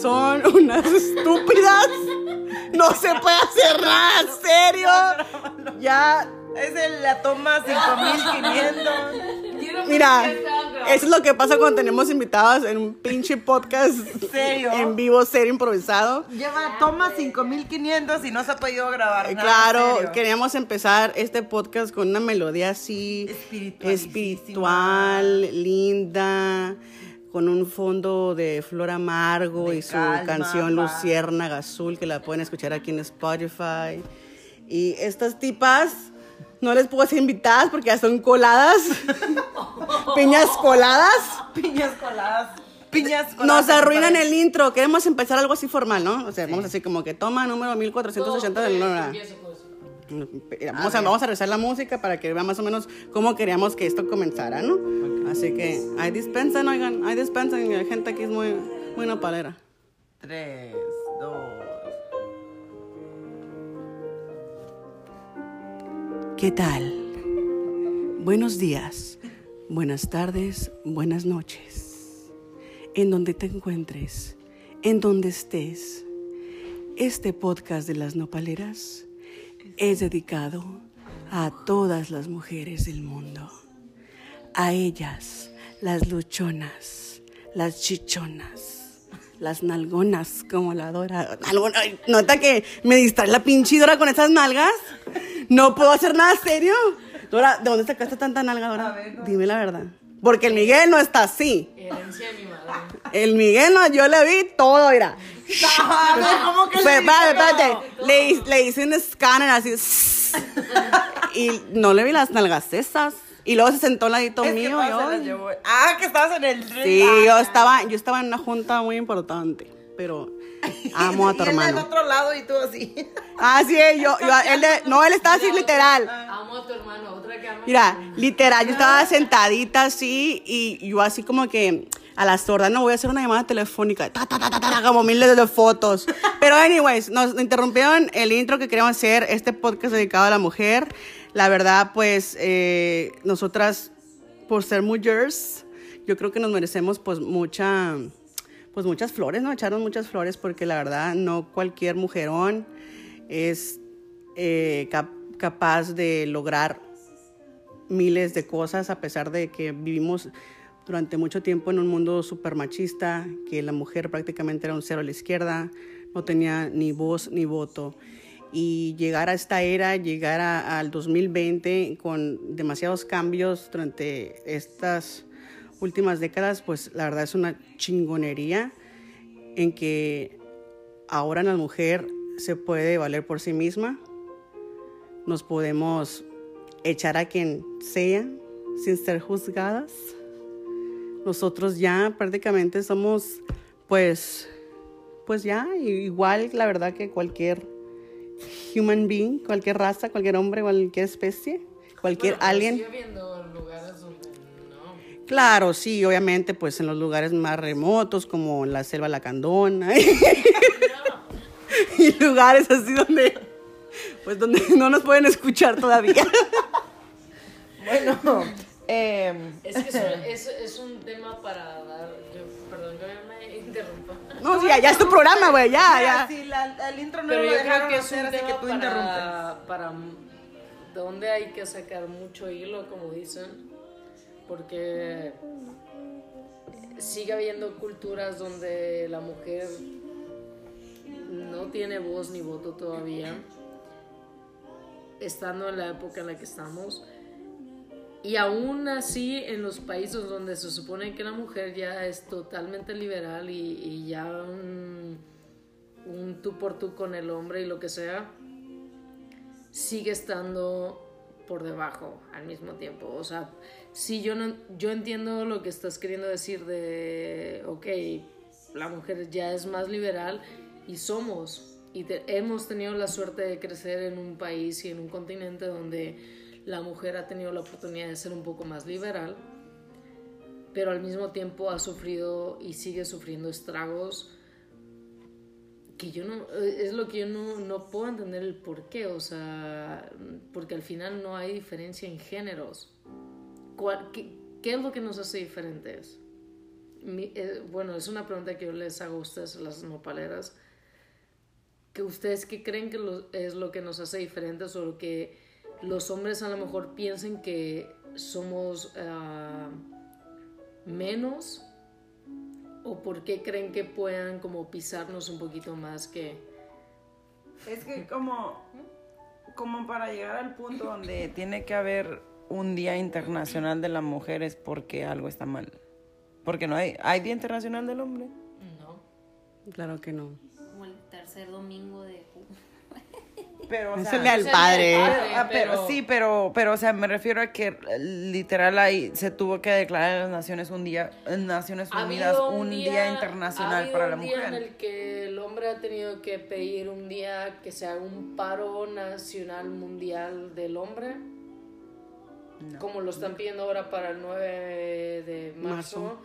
son unas estúpidas. No se puede hacer nada, en serio. Ya, Es el- la toma 5500. Quiero mira, eso es lo que pasa cuando tenemos invitados en un pinche podcast ¿Serio? en vivo, serio, improvisado. Lleva toma 5500 y no se ha podido grabar. Eh, nada Claro, queríamos empezar este podcast con una melodía así espiritual, linda, con un fondo de Flor Amargo De y su calma, canción paz. Luciérnaga Azul que la pueden escuchar aquí en Spotify. Y estas tipas no les puedo hacer invitadas porque ya son coladas, piñas coladas. Piñas coladas. Piñas coladas. Nos arruinan el intro. Queremos empezar algo así formal, ¿no? O sea, vamos así como que toma número 1480 del Todo, Vamos a, vamos a rezar la música para que vean más o menos cómo queríamos que esto comenzara, ¿no? Así que, ahí dispensen, oigan, ahí dispensen, la gente aquí es muy, muy nopalera. 3, 2. ¿Qué tal? Buenos días, buenas tardes, buenas noches. En donde te encuentres, en donde estés, este podcast de las nopaleras es dedicado a todas las mujeres del mundo. A ellas, las luchonas, las chichonas, las nalgonas, como la Dora. Nalgona, Nota que me distrae la pinche Dora con esas nalgas. No puedo hacer nada serio. Dora, ¿de dónde sacaste tanta nalga, Dora? A ver, no. Dime la verdad. Porque el Miguel no está así. Herencia de mi madre. El Miguel no, yo le vi todo, mira. ¿cómo que le. Le, le hice un escáner así. y no le vi las nalgas esas. Y luego se sentó al ladito Es que mío. y yo, las. Ah, que estabas en el sí, Ah, yo estaba, yo estaba en una junta muy importante. Pero amo a tu y él del hermano. otro lado y tú así. Ah, sí, yo, yo, él de- no, él estaba así literal. Amo a tu hermano, otra que ama. Mira, literal, yo estaba sentadita así y yo así como que a la sorda, no voy a hacer una llamada telefónica, ta, ta, ta, ta, ta, como miles de fotos. Pero anyways, nos interrumpieron el intro que queríamos hacer, este podcast dedicado a la mujer. La verdad, pues, eh, nosotras, por ser mujeres, yo creo que nos merecemos pues mucha, pues muchas flores, ¿no? Echarnos muchas flores porque la verdad no cualquier mujerón es eh, cap- capaz de lograr miles de cosas a pesar de que vivimos durante mucho tiempo en un mundo súper machista, que la mujer prácticamente era un cero a la izquierda, no tenía ni voz ni voto. Y llegar a esta era, llegar al 2020 con demasiados cambios durante estas últimas décadas, pues la verdad es una chingonería en que ahora la mujer se puede valer por sí misma, nos podemos echar a quien sea sin ser juzgadas. Nosotros ya prácticamente somos, pues, pues ya igual, la verdad que cualquier human being, cualquier raza, cualquier hombre, cualquier especie, cualquier Bueno, alien. Sigue Claro, sí, obviamente, pues en los lugares más remotos, como la selva lacandona, y lugares así donde, pues donde no nos pueden escuchar todavía. Bueno, eh, Es que es, un- es, es un tema para dar. Yo, perdón que me interrumpa. No, sí, ya, ya es tu programa, güey, ya, ya. sí, la- el intro no Pero lo yo dejaron creo que es hacer, un así que tema tú interrumpes. para, para donde hay que sacar mucho hilo, como dicen, porque sigue habiendo culturas donde la mujer no tiene voz ni voto todavía, estando en la época en la que estamos. Y aún así, en los países donde se supone que la mujer ya es totalmente liberal y, ya un, un tú por tú con el hombre y lo que sea, sigue estando por debajo al mismo tiempo. O sea, sí, yo, no, yo entiendo lo que estás queriendo decir de, ok, la mujer ya es más liberal y somos, y te- hemos tenido la suerte de crecer en un país y en un continente donde la mujer ha tenido la oportunidad de ser un poco más liberal, pero al mismo tiempo ha sufrido y sigue sufriendo estragos que yo no, es lo que yo no, no puedo entender el por qué, o sea, porque al final no hay diferencia en géneros. ¿Cuál- qué, qué es lo que nos hace diferentes? mi- eh, bueno, es una pregunta que yo les hago a ustedes, las nopaleras, que ustedes qué creen que lo- es lo que nos hace diferentes o lo que los hombres a lo mejor piensen que somos ah, menos o por qué creen que puedan como pisarnos un poquito más que... Es que como, como para llegar al punto donde tiene que haber un Día Internacional de la Mujer es porque algo está mal. Porque no hay, ¿hay Día Internacional del Hombre? No. Claro que no. Como el tercer domingo de. Pero, o sea, al Ese padre. día- Ah, pero, pero- sí, pero, pero, o sea, me refiero a que eh, literal ahí se tuvo que declarar en las Naciones un día, en Naciones Ha Unidas un día, ha internacional habido para la un día mujer. en el que el hombre ha tenido que pedir un día que se haga un paro nacional mundial del hombre, como lo están pidiendo ahora para el 9 de marzo, Marzo.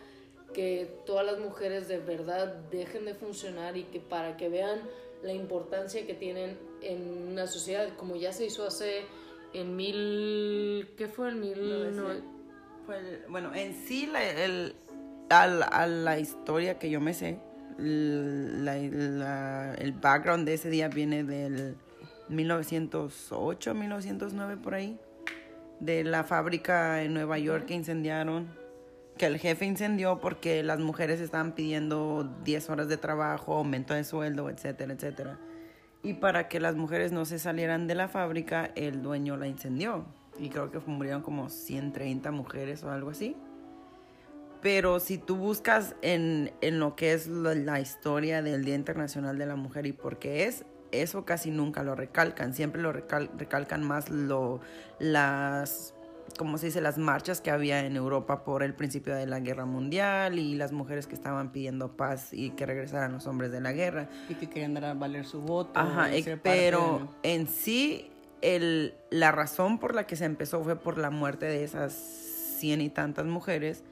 que todas las mujeres de verdad dejen de funcionar y que para que vean la importancia que tienen en una sociedad, como ya se hizo hace en mil, ¿qué fue? En mil, no- Fue el- bueno, en sí, la, el, a, la, a la historia que yo me sé, la- la- el background de ese día viene del 1908, 1909 por ahí, de la fábrica en Nueva York que incendiaron, que el jefe incendió porque las mujeres estaban pidiendo 10 horas de trabajo, aumento de sueldo, etcétera, etcétera. Y para que las mujeres no se salieran de la fábrica, el dueño la incendió. Y creo que murieron como 130 mujeres o algo así. Pero si tú buscas en, en lo que es la, la historia del Día Internacional de la Mujer y por qué es, eso casi nunca lo recalcan. Siempre lo recal- recalcan más lo, las, como se dice, las marchas que había en Europa por el principio de la guerra mundial y las mujeres que estaban pidiendo paz y que regresaran los hombres de la guerra. Y que querían dar a valer su voto. Ajá, y eh, pero de- en sí, el, la razón por la que se empezó fue por la muerte de esas cien y tantas mujeres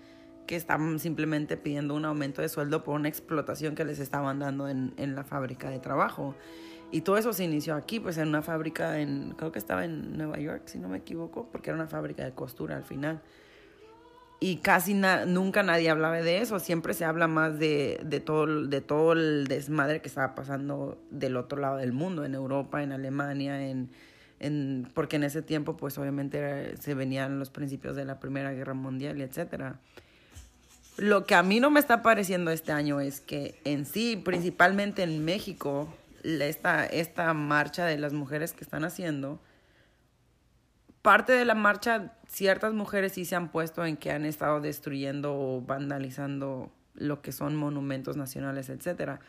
que estaban simplemente pidiendo un aumento de sueldo por una explotación que les estaban dando en, en la fábrica de trabajo. Y todo eso se inició aquí, pues en una fábrica en, creo que estaba en Nueva York, si no me equivoco, porque era una fábrica de costura al final. Y casi nunca nadie hablaba de eso, siempre se habla más de, de, todo, de todo el desmadre que estaba pasando del otro lado del mundo, en Europa, en Alemania, en, en, porque en ese tiempo pues obviamente se venían los principios de la Primera Guerra Mundial y etcétera. Lo que a mí no me está pareciendo este año es que en sí, principalmente en México, esta, esta marcha de las mujeres que están haciendo, parte de la marcha, ciertas mujeres sí se han puesto en que han estado destruyendo o vandalizando lo que son monumentos nacionales, etcétera.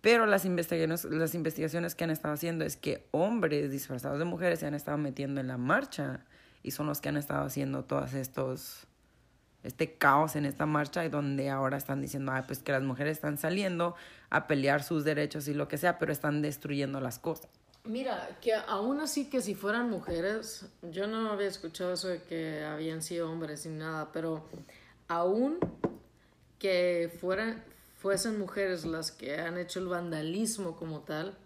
Pero las investigaciones, las investigaciones que han estado haciendo es que hombres disfrazados de mujeres se han estado metiendo en la marcha y son los que han estado haciendo todos estos este caos en esta marcha y donde ahora están diciendo, "Ay, pues que las mujeres están saliendo a pelear sus derechos y lo que sea, pero están destruyendo las cosas. Mira, que aún así que si fueran mujeres, yo no había escuchado eso de que habían sido hombres ni nada, pero aún que fuesen mujeres las que han hecho el vandalismo como tal,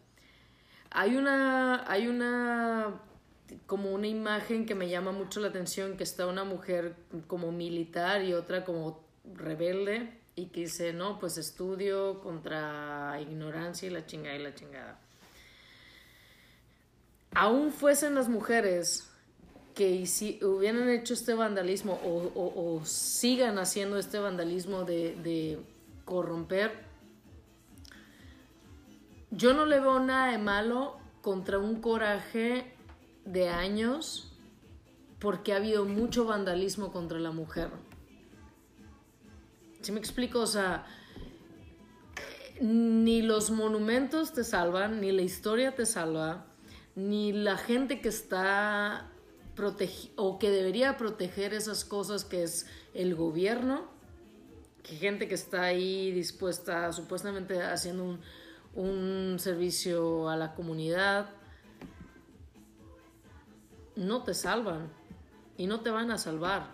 hay una, hay una, como una imagen que me llama mucho la atención, que está una mujer como militar y otra como rebelde y que dice, no, pues estudio contra ignorancia y la chingada y la chingada aún fuesen las mujeres que si hubieran hecho este vandalismo o, o- sigan haciendo este vandalismo de corromper, yo no le veo nada de malo contra un coraje de años porque ha habido mucho vandalismo contra la mujer. ¿Sí me explico? O sea, ni los monumentos te salvan, ni la historia te salva, ni la gente que está o que debería proteger esas cosas que es el gobierno, que gente que está ahí dispuesta, supuestamente haciendo un, un servicio a la comunidad, no te salvan y no te van a salvar.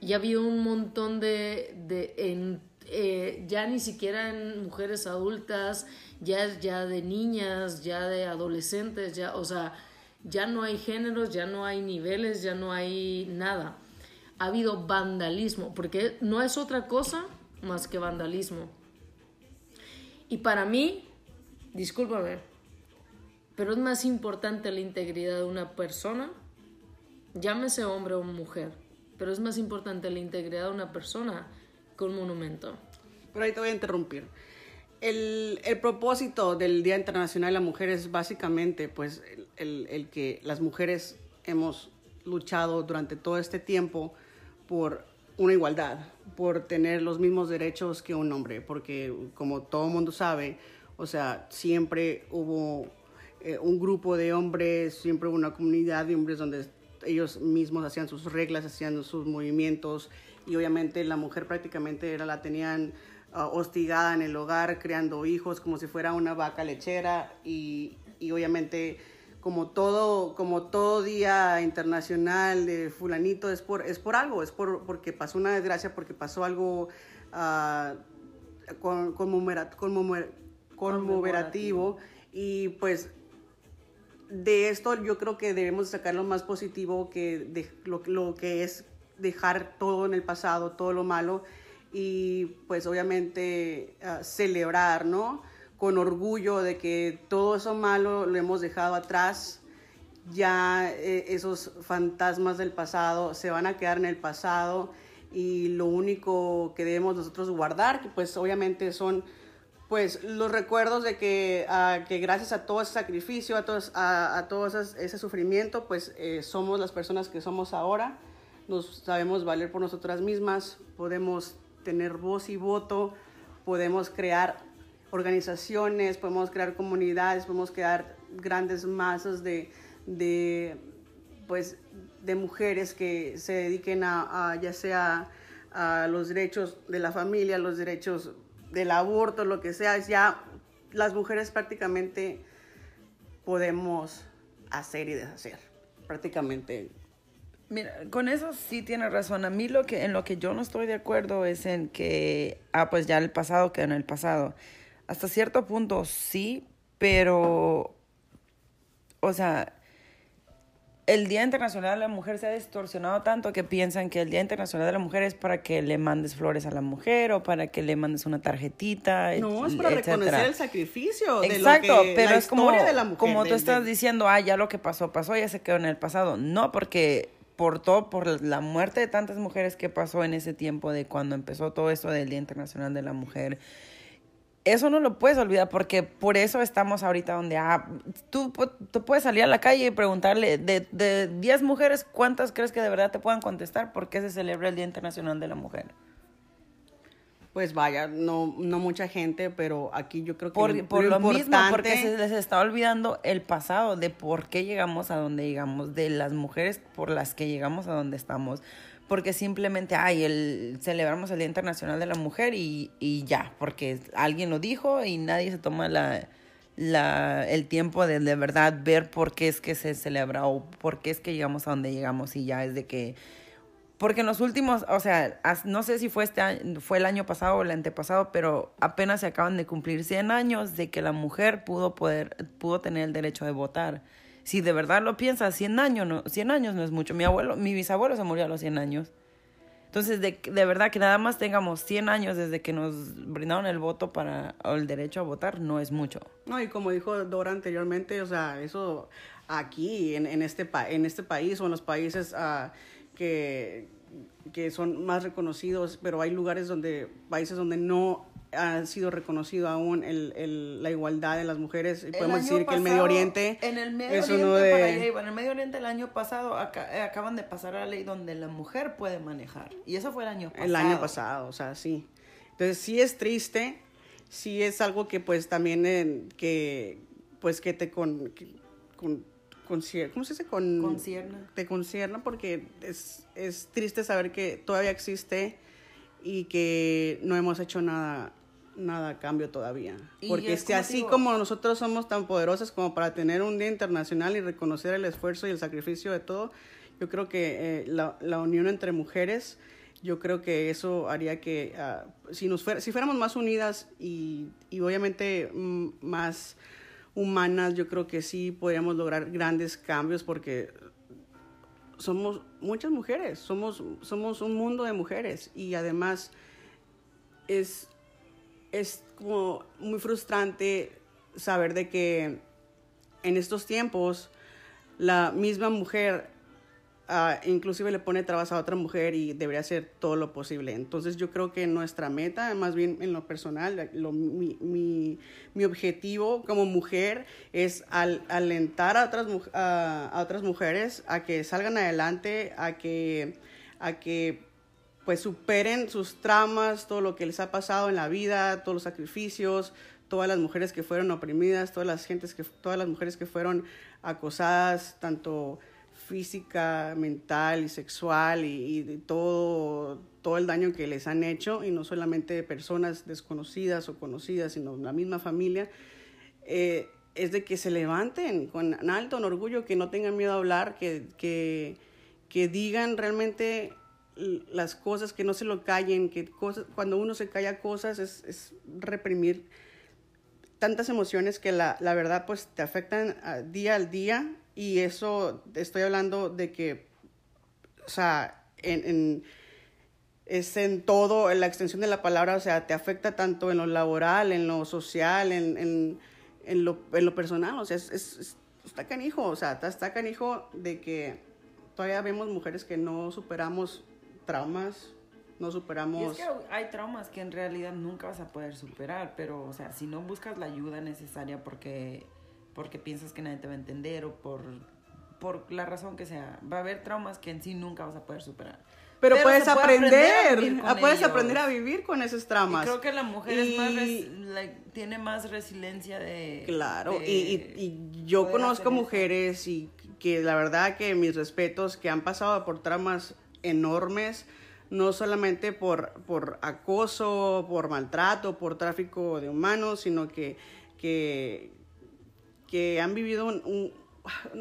Y ha habido un montón de, de en, eh, ya ni siquiera en mujeres adultas, ya, ya de niñas, ya de adolescentes, ya, o sea, ya no hay géneros, ya no hay niveles, ya no hay nada. ha habido vandalismo, porque no es otra cosa más que vandalismo. Y para mí, discúlpame, pero es más importante la integridad de una persona, llámese hombre o mujer, pero es más importante la integridad de una persona que un monumento. Pero ahí te voy a interrumpir. El, el propósito del Día Internacional de la Mujer es básicamente pues, el, el- el que las mujeres hemos luchado durante todo este tiempo por una igualdad, por tener los mismos derechos que un hombre, porque como todo mundo sabe, o sea, siempre hubo eh, un grupo de hombres, siempre una comunidad de hombres donde ellos mismos hacían sus reglas, hacían sus movimientos y obviamente la mujer prácticamente era la tenían ah, hostigada en el hogar, creando hijos como si fuera una vaca lechera y, y obviamente como todo, como todo día internacional de fulanito es por, es por algo, es por, porque pasó una desgracia, porque pasó algo ah, con- conmemora- conmemora- conmemorativo y pues de esto yo creo que debemos sacar lo más positivo que de, lo, que es dejar todo en el pasado, todo lo malo y pues obviamente ah, celebrar, ¿no? Con orgullo de que todo eso malo lo hemos dejado atrás, ya eh, esos fantasmas del pasado se van a quedar en el pasado y lo único que debemos nosotros guardar, que pues obviamente son pues los recuerdos de que, ah, que gracias a todo ese sacrificio, a, todos, a, a todo ese sufrimiento, pues eh, somos las personas que somos ahora, nos sabemos valer por nosotras mismas, podemos tener voz y voto, podemos crear organizaciones, podemos crear comunidades, podemos crear grandes masas de, de pues de mujeres que se dediquen a, a ya sea a los derechos de la familia, los derechos del aborto, lo que sea, ya las mujeres prácticamente podemos hacer y deshacer, prácticamente. Mira, con eso sí tiene razón. A mí lo que en lo que yo no estoy de acuerdo es en que ah pues ya el pasado queda en el pasado. Hasta cierto punto sí, pero o sea, el Día Internacional de la Mujer se ha distorsionado tanto que piensan que el Día Internacional de la Mujer es para que le mandes flores a la mujer o para que le mandes una tarjetita. No, es para etcétera. reconocer el sacrificio de Exacto, lo que, pero la es como, de la mujer. como tú estás diciendo, ah, ya lo que pasó, pasó, ya se quedó en el pasado. No, porque por todo, por la muerte de tantas mujeres que pasó en ese tiempo de cuando empezó todo esto del Día Internacional de la Mujer, eso no lo puedes olvidar porque por eso estamos ahorita donde, ah, tú, tú puedes salir a la calle y preguntarle de, de 10 mujeres, ¿cuántas crees que de verdad te puedan contestar por qué se celebra el Día Internacional de la Mujer? Pues vaya, no, no mucha gente, pero aquí yo creo que Por, por lo mismo, importante- porque se les está olvidando el pasado de por qué llegamos a donde llegamos, de las mujeres por las que llegamos a donde estamos. Porque simplemente, ay, el, celebramos el Día Internacional de la Mujer y, y ya, porque alguien lo dijo y nadie se toma la, la, el tiempo de de verdad ver por qué es que se celebra o por qué es que llegamos a donde llegamos y ya es de que porque en los últimos, o sea, no sé si fue este año- fue el año pasado o el antepasado, pero apenas se acaban de cumplir 100 años de que la mujer pudo poder pudo tener el derecho de votar. Si de verdad lo piensas, 100 años no 100 años no es mucho. Mi abuelo, mi bisabuelo se murió a los 100 años. Entonces, de, de verdad que nada más tengamos 100 años desde que nos brindaron el voto para o el derecho a votar no es mucho. No, y como dijo Dora anteriormente, o sea, eso aquí, en, en, este, pa- en este país o en los países ah, que, que son más reconocidos, pero hay lugares donde, países donde no ha sido reconocido aún el, el- la igualdad de las mujeres. Y podemos decir que el Medio Oriente en el Medio es Oriente, uno de... para allá iba. en el Medio Oriente el año pasado eh, acaban de pasar la ley donde la mujer puede manejar y eso fue el año pasado. El año pasado, o sea, sí. Entonces sí es triste, sí es algo que pues también eh, que pues que te con, que- con, ¿cómo se dice? Con, Concierna. Te concierna porque es, es triste saber que todavía existe y que no hemos hecho nada nada a cambio todavía. Y Porque es como así digo- como nosotros somos tan poderosas como para tener un día internacional y reconocer el esfuerzo y el sacrificio de todo, yo creo que eh, la, la unión entre mujeres, yo creo que eso haría que ah, si, nos fuera- si fuéramos más unidas y, y obviamente más humanas, yo creo que sí podríamos lograr grandes cambios porque somos muchas mujeres, somos, somos un mundo de mujeres y además es, es como muy frustrante saber de que en estos tiempos la misma mujer ah, inclusive le pone trabas a otra mujer y debería hacer todo lo posible. Entonces yo creo que nuestra meta, más bien en lo personal, mi, mi- mi objetivo como mujer es al- alentar a otras, mu- a, otras mujeres a que salgan adelante, a que, a que pues superen sus traumas, todo lo que les ha pasado en la vida, todos los sacrificios, todas las mujeres que fueron oprimidas, todas las gentes que todas las mujeres que fueron acosadas tanto física, mental y sexual y, y todo todo el daño que les han hecho y no solamente personas desconocidas o conocidas, sino la misma familia. eh, es de que se levanten con alto, orgullo, que no tengan miedo a hablar, que, que, que digan realmente las cosas, que no se lo callen, que cosas, cuando uno se calla cosas es, es reprimir tantas emociones que la, la verdad pues te afectan ah, día al día y eso estoy hablando de que, o sea, en, en- es en todo, en la extensión de la palabra, o sea, te afecta tanto en lo laboral, en lo social, en, en, en lo, lo personal, o sea, es, es- es- está canijo, o sea, está, está canijo de que todavía vemos mujeres que no superamos traumas, no Y es superamos... que hay traumas que en realidad nunca vas a poder superar, pero, o sea, si no buscas la ayuda necesaria porque, porque piensas que nadie te va a entender o por, por la razón que sea, va a haber traumas que en sí nunca vas a poder superar. Pero, puedes aprender, a ah, puedes ellos. aprender a vivir con esos traumas. Y creo que la mujer es más Y- res- like, tiene más resiliencia de... Claro, de y, y- yo conozco mujeres y que la verdad que mis respetos, que han pasado por traumas enormes, no solamente por, por acoso, por maltrato, por tráfico de humanos, sino que, que, que han vivido un- un-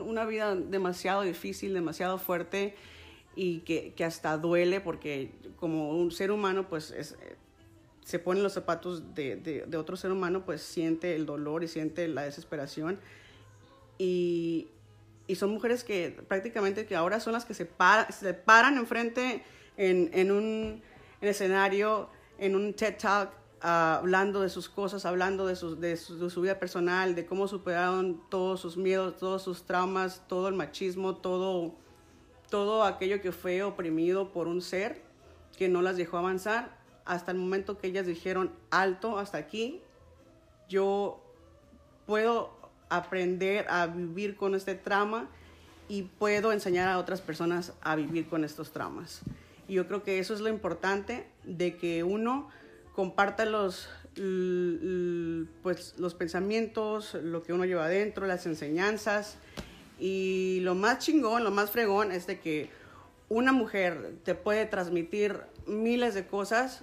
una vida demasiado difícil, demasiado fuerte y que, que hasta duele porque como un ser humano pues es, se pone los zapatos de, de- otro ser humano, pues siente el dolor y siente la desesperación. Y, y son mujeres que prácticamente que ahora son las que se, se paran enfrente en, en un en escenario, en un TED Talk, hablando de sus cosas, hablando de, sus, de, su, de su vida personal, de cómo superaron todos sus miedos, todos sus traumas, todo el machismo, todo, todo aquello que fue oprimido por un ser que no las dejó avanzar hasta el momento que ellas dijeron alto hasta aquí yo puedo aprender a vivir con este trauma y puedo enseñar a otras personas a vivir con estos traumas. Y yo creo que eso es lo importante de que uno comparta los, pues, los pensamientos, lo que uno lleva adentro, las enseñanzas. Y lo más chingón, lo más fregón es de que una mujer te puede transmitir miles de cosas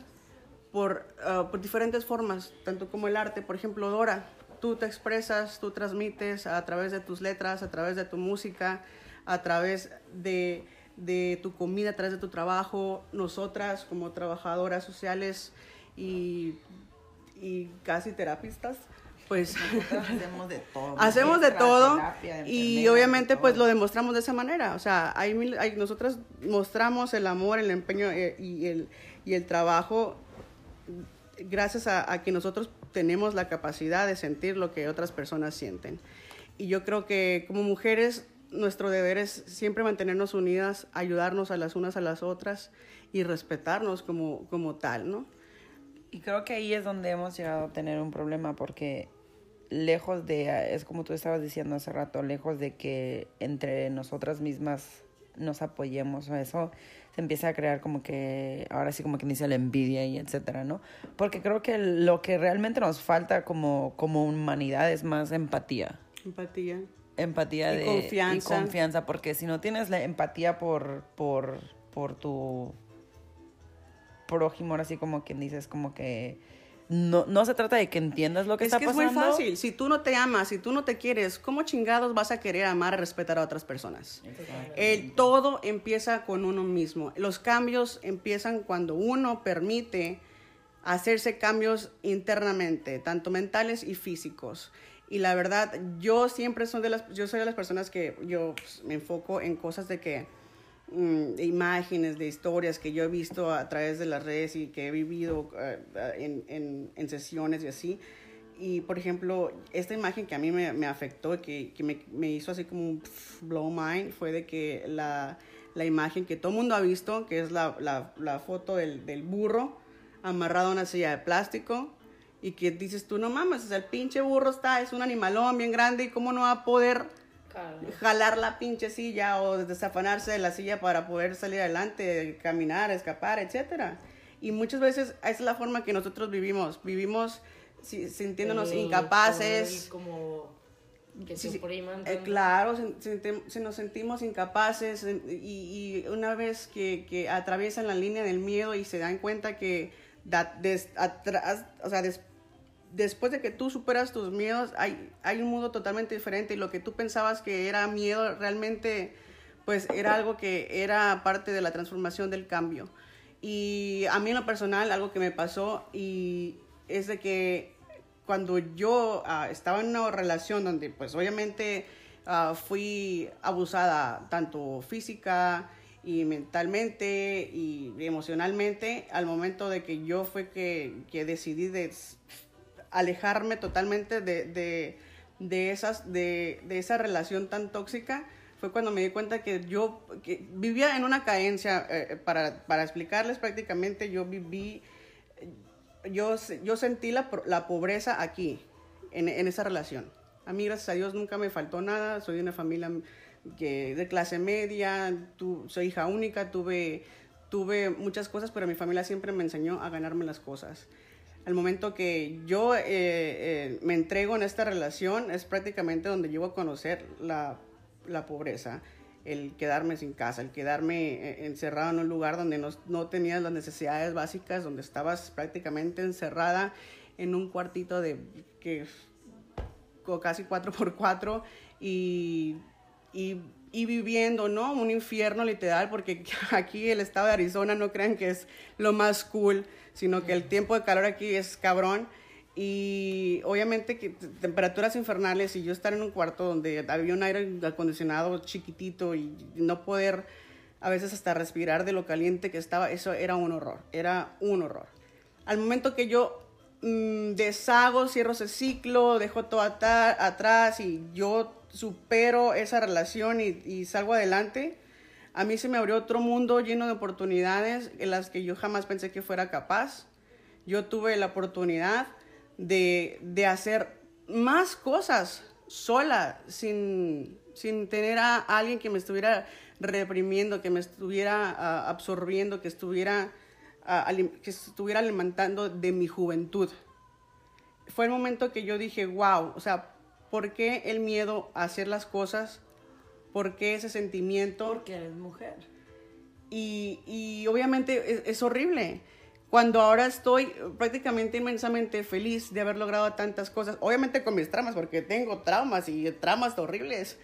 por, ah, por diferentes formas, tanto como el arte. Por ejemplo, Dora, tú te expresas, tú transmites a través de tus letras, a través de tu música, a través de, de tu comida, a través de tu trabajo. Nosotras, como trabajadoras sociales y, y casi terapistas, pues hacemos de todo. hacemos de todo terapia, y obviamente pues lo demostramos de esa manera. O sea hay, mil- hay nosotras mostramos el amor el empeño eh, y el y el trabajo gracias a, a que nosotros tenemos la capacidad de sentir lo que otras personas sienten. Y yo creo que como mujeres nuestro deber es siempre mantenernos unidas ayudarnos a las unas a las otras y respetarnos como como tal no Y creo que ahí es donde hemos llegado a tener un problema porque lejos de, es como tú estabas diciendo hace rato, lejos de que entre nosotras mismas nos apoyemos o eso, se empieza a crear como que, ahora sí como que inicia la envidia y etcétera, ¿no? Porque creo que lo que realmente nos falta como, como humanidad es más empatía. empatía Empatía Y de confianza. y confianza, porque si no tienes la empatía por, por, por tu prójimo, así como quien dices, como que no, no se trata de que entiendas lo que es está que es pasando. muy fácil. Si tú no te amas, si tú no te quieres, ¿cómo chingados vas a querer amar y respetar a otras personas? El todo empieza con uno mismo. Los cambios empiezan cuando uno permite hacerse cambios internamente, tanto mentales y físicos. Y la verdad, yo siempre soy de las, yo soy de las personas que yo pues, me enfoco en cosas de que mm, imágenes, de historias que yo he visto a través de las redes y que he vivido eh, en, en, en sesiones y así. Y, por ejemplo, esta imagen que a mí me, me afectó, que, que me, me, hizo así como un blow mind, fue de que la, la imagen que todo el mundo ha visto, que es la, la, la foto del, del, burro amarrado a una silla de plástico, y que dices tú, no mames, el pinche burro está, es un animalón bien grande, y cómo no va a poder claro. jalar la pinche silla o desafanarse de la silla para poder salir adelante, caminar, escapar, etcétera. Y muchas veces esa es la forma que nosotros vivimos, vivimos sintiéndonos El- incapaces. Como, que se Sí, eh, claro, se, se- se nos sentimos incapaces en- y, y una vez que, que atraviesan la línea del miedo y se dan cuenta que da- des- atrás- o sea, des- después de que tú superas tus miedos, hay, hay un mundo totalmente diferente y lo que tú pensabas que era miedo realmente pues era algo que era parte de la transformación del cambio. Y a mí en lo personal, algo que me pasó y es de que cuando yo ah, estaba en una relación donde pues obviamente ah, fui abusada tanto física y mentalmente y emocionalmente, al momento de que yo fue que, que decidí des- alejarme totalmente de, de, de esas, de, de esa relación tan tóxica, fue cuando me di cuenta que yo vivía en una carencia, eh, para, para explicarles prácticamente, yo viví, yo, yo sentí la, la pobreza aquí, en, en esa relación. A mí, gracias a Dios, nunca me faltó nada, soy de una familia que, de clase media, tu- soy hija única, tuve, tuve muchas cosas, pero mi familia siempre me enseñó a ganarme las cosas. Al momento que yo eh, eh, me entrego en esta relación, es prácticamente donde llego a conocer la, la pobreza, el quedarme sin casa, el quedarme eh, encerrado en un lugar donde no, no tenías las necesidades básicas, donde estabas prácticamente encerrada en un cuartito de que casi 4x4 y, y, y viviendo, ¿no? Un infierno literal, porque aquí el estado de Arizona no crean que es lo más cool, sino que el tiempo de calor aquí es cabrón. Y obviamente que temperaturas infernales y yo estar en un cuarto donde había un aire acondicionado chiquitito y no poder a veces hasta respirar de lo caliente que estaba, eso era un horror, era un horror. Al momento que yo mm, deshago, cierro ese ciclo, dejo todo atrás y yo supero esa relación y salgo adelante, a mí se me abrió otro mundo lleno de oportunidades en las que yo jamás pensé que fuera capaz. Yo tuve la oportunidad de, de hacer más cosas sola, sin, sin tener a alguien que me estuviera reprimiendo, que me estuviera ah, absorbiendo, que estuviera, alim- que estuviera alimentando de mi juventud. Fue el momento que yo dije, wow, o sea, ¿por qué el miedo a hacer las cosas? ¿Por qué ese sentimiento? Porque eres mujer. y, y obviamente es, es horrible. Cuando ahora estoy prácticamente inmensamente feliz de haber logrado tantas cosas, obviamente con mis traumas, porque tengo traumas y traumas horribles,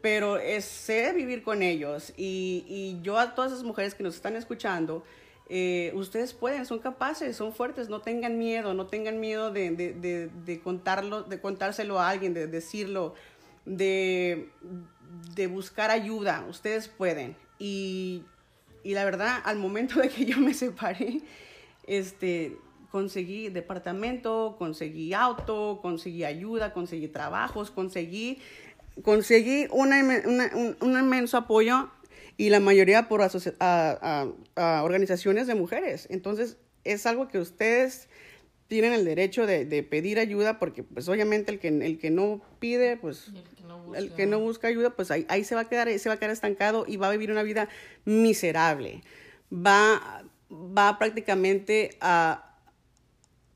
pero es, sé vivir con ellos. Y, y yo a todas esas mujeres que nos están escuchando, eh, ustedes pueden, son capaces, son fuertes, no tengan miedo, no tengan miedo de, de, de, de contarlo, de contárselo a alguien, de decirlo, de, de buscar ayuda, ustedes pueden. Y, y la verdad, al momento de que yo me separé, este, conseguí departamento, conseguí auto, conseguí ayuda, conseguí trabajos, conseguí, conseguí una, una- un, un inmenso apoyo y la mayoría por a- a- a organizaciones de mujeres. Entonces, es algo que ustedes tienen el derecho de, de pedir ayuda porque pues obviamente el que, el que no pide, pues el que no busca. el que no busca ayuda, pues ahí, ahí se va a quedar, se va a quedar estancado y va a vivir una vida miserable. Va, va prácticamente a,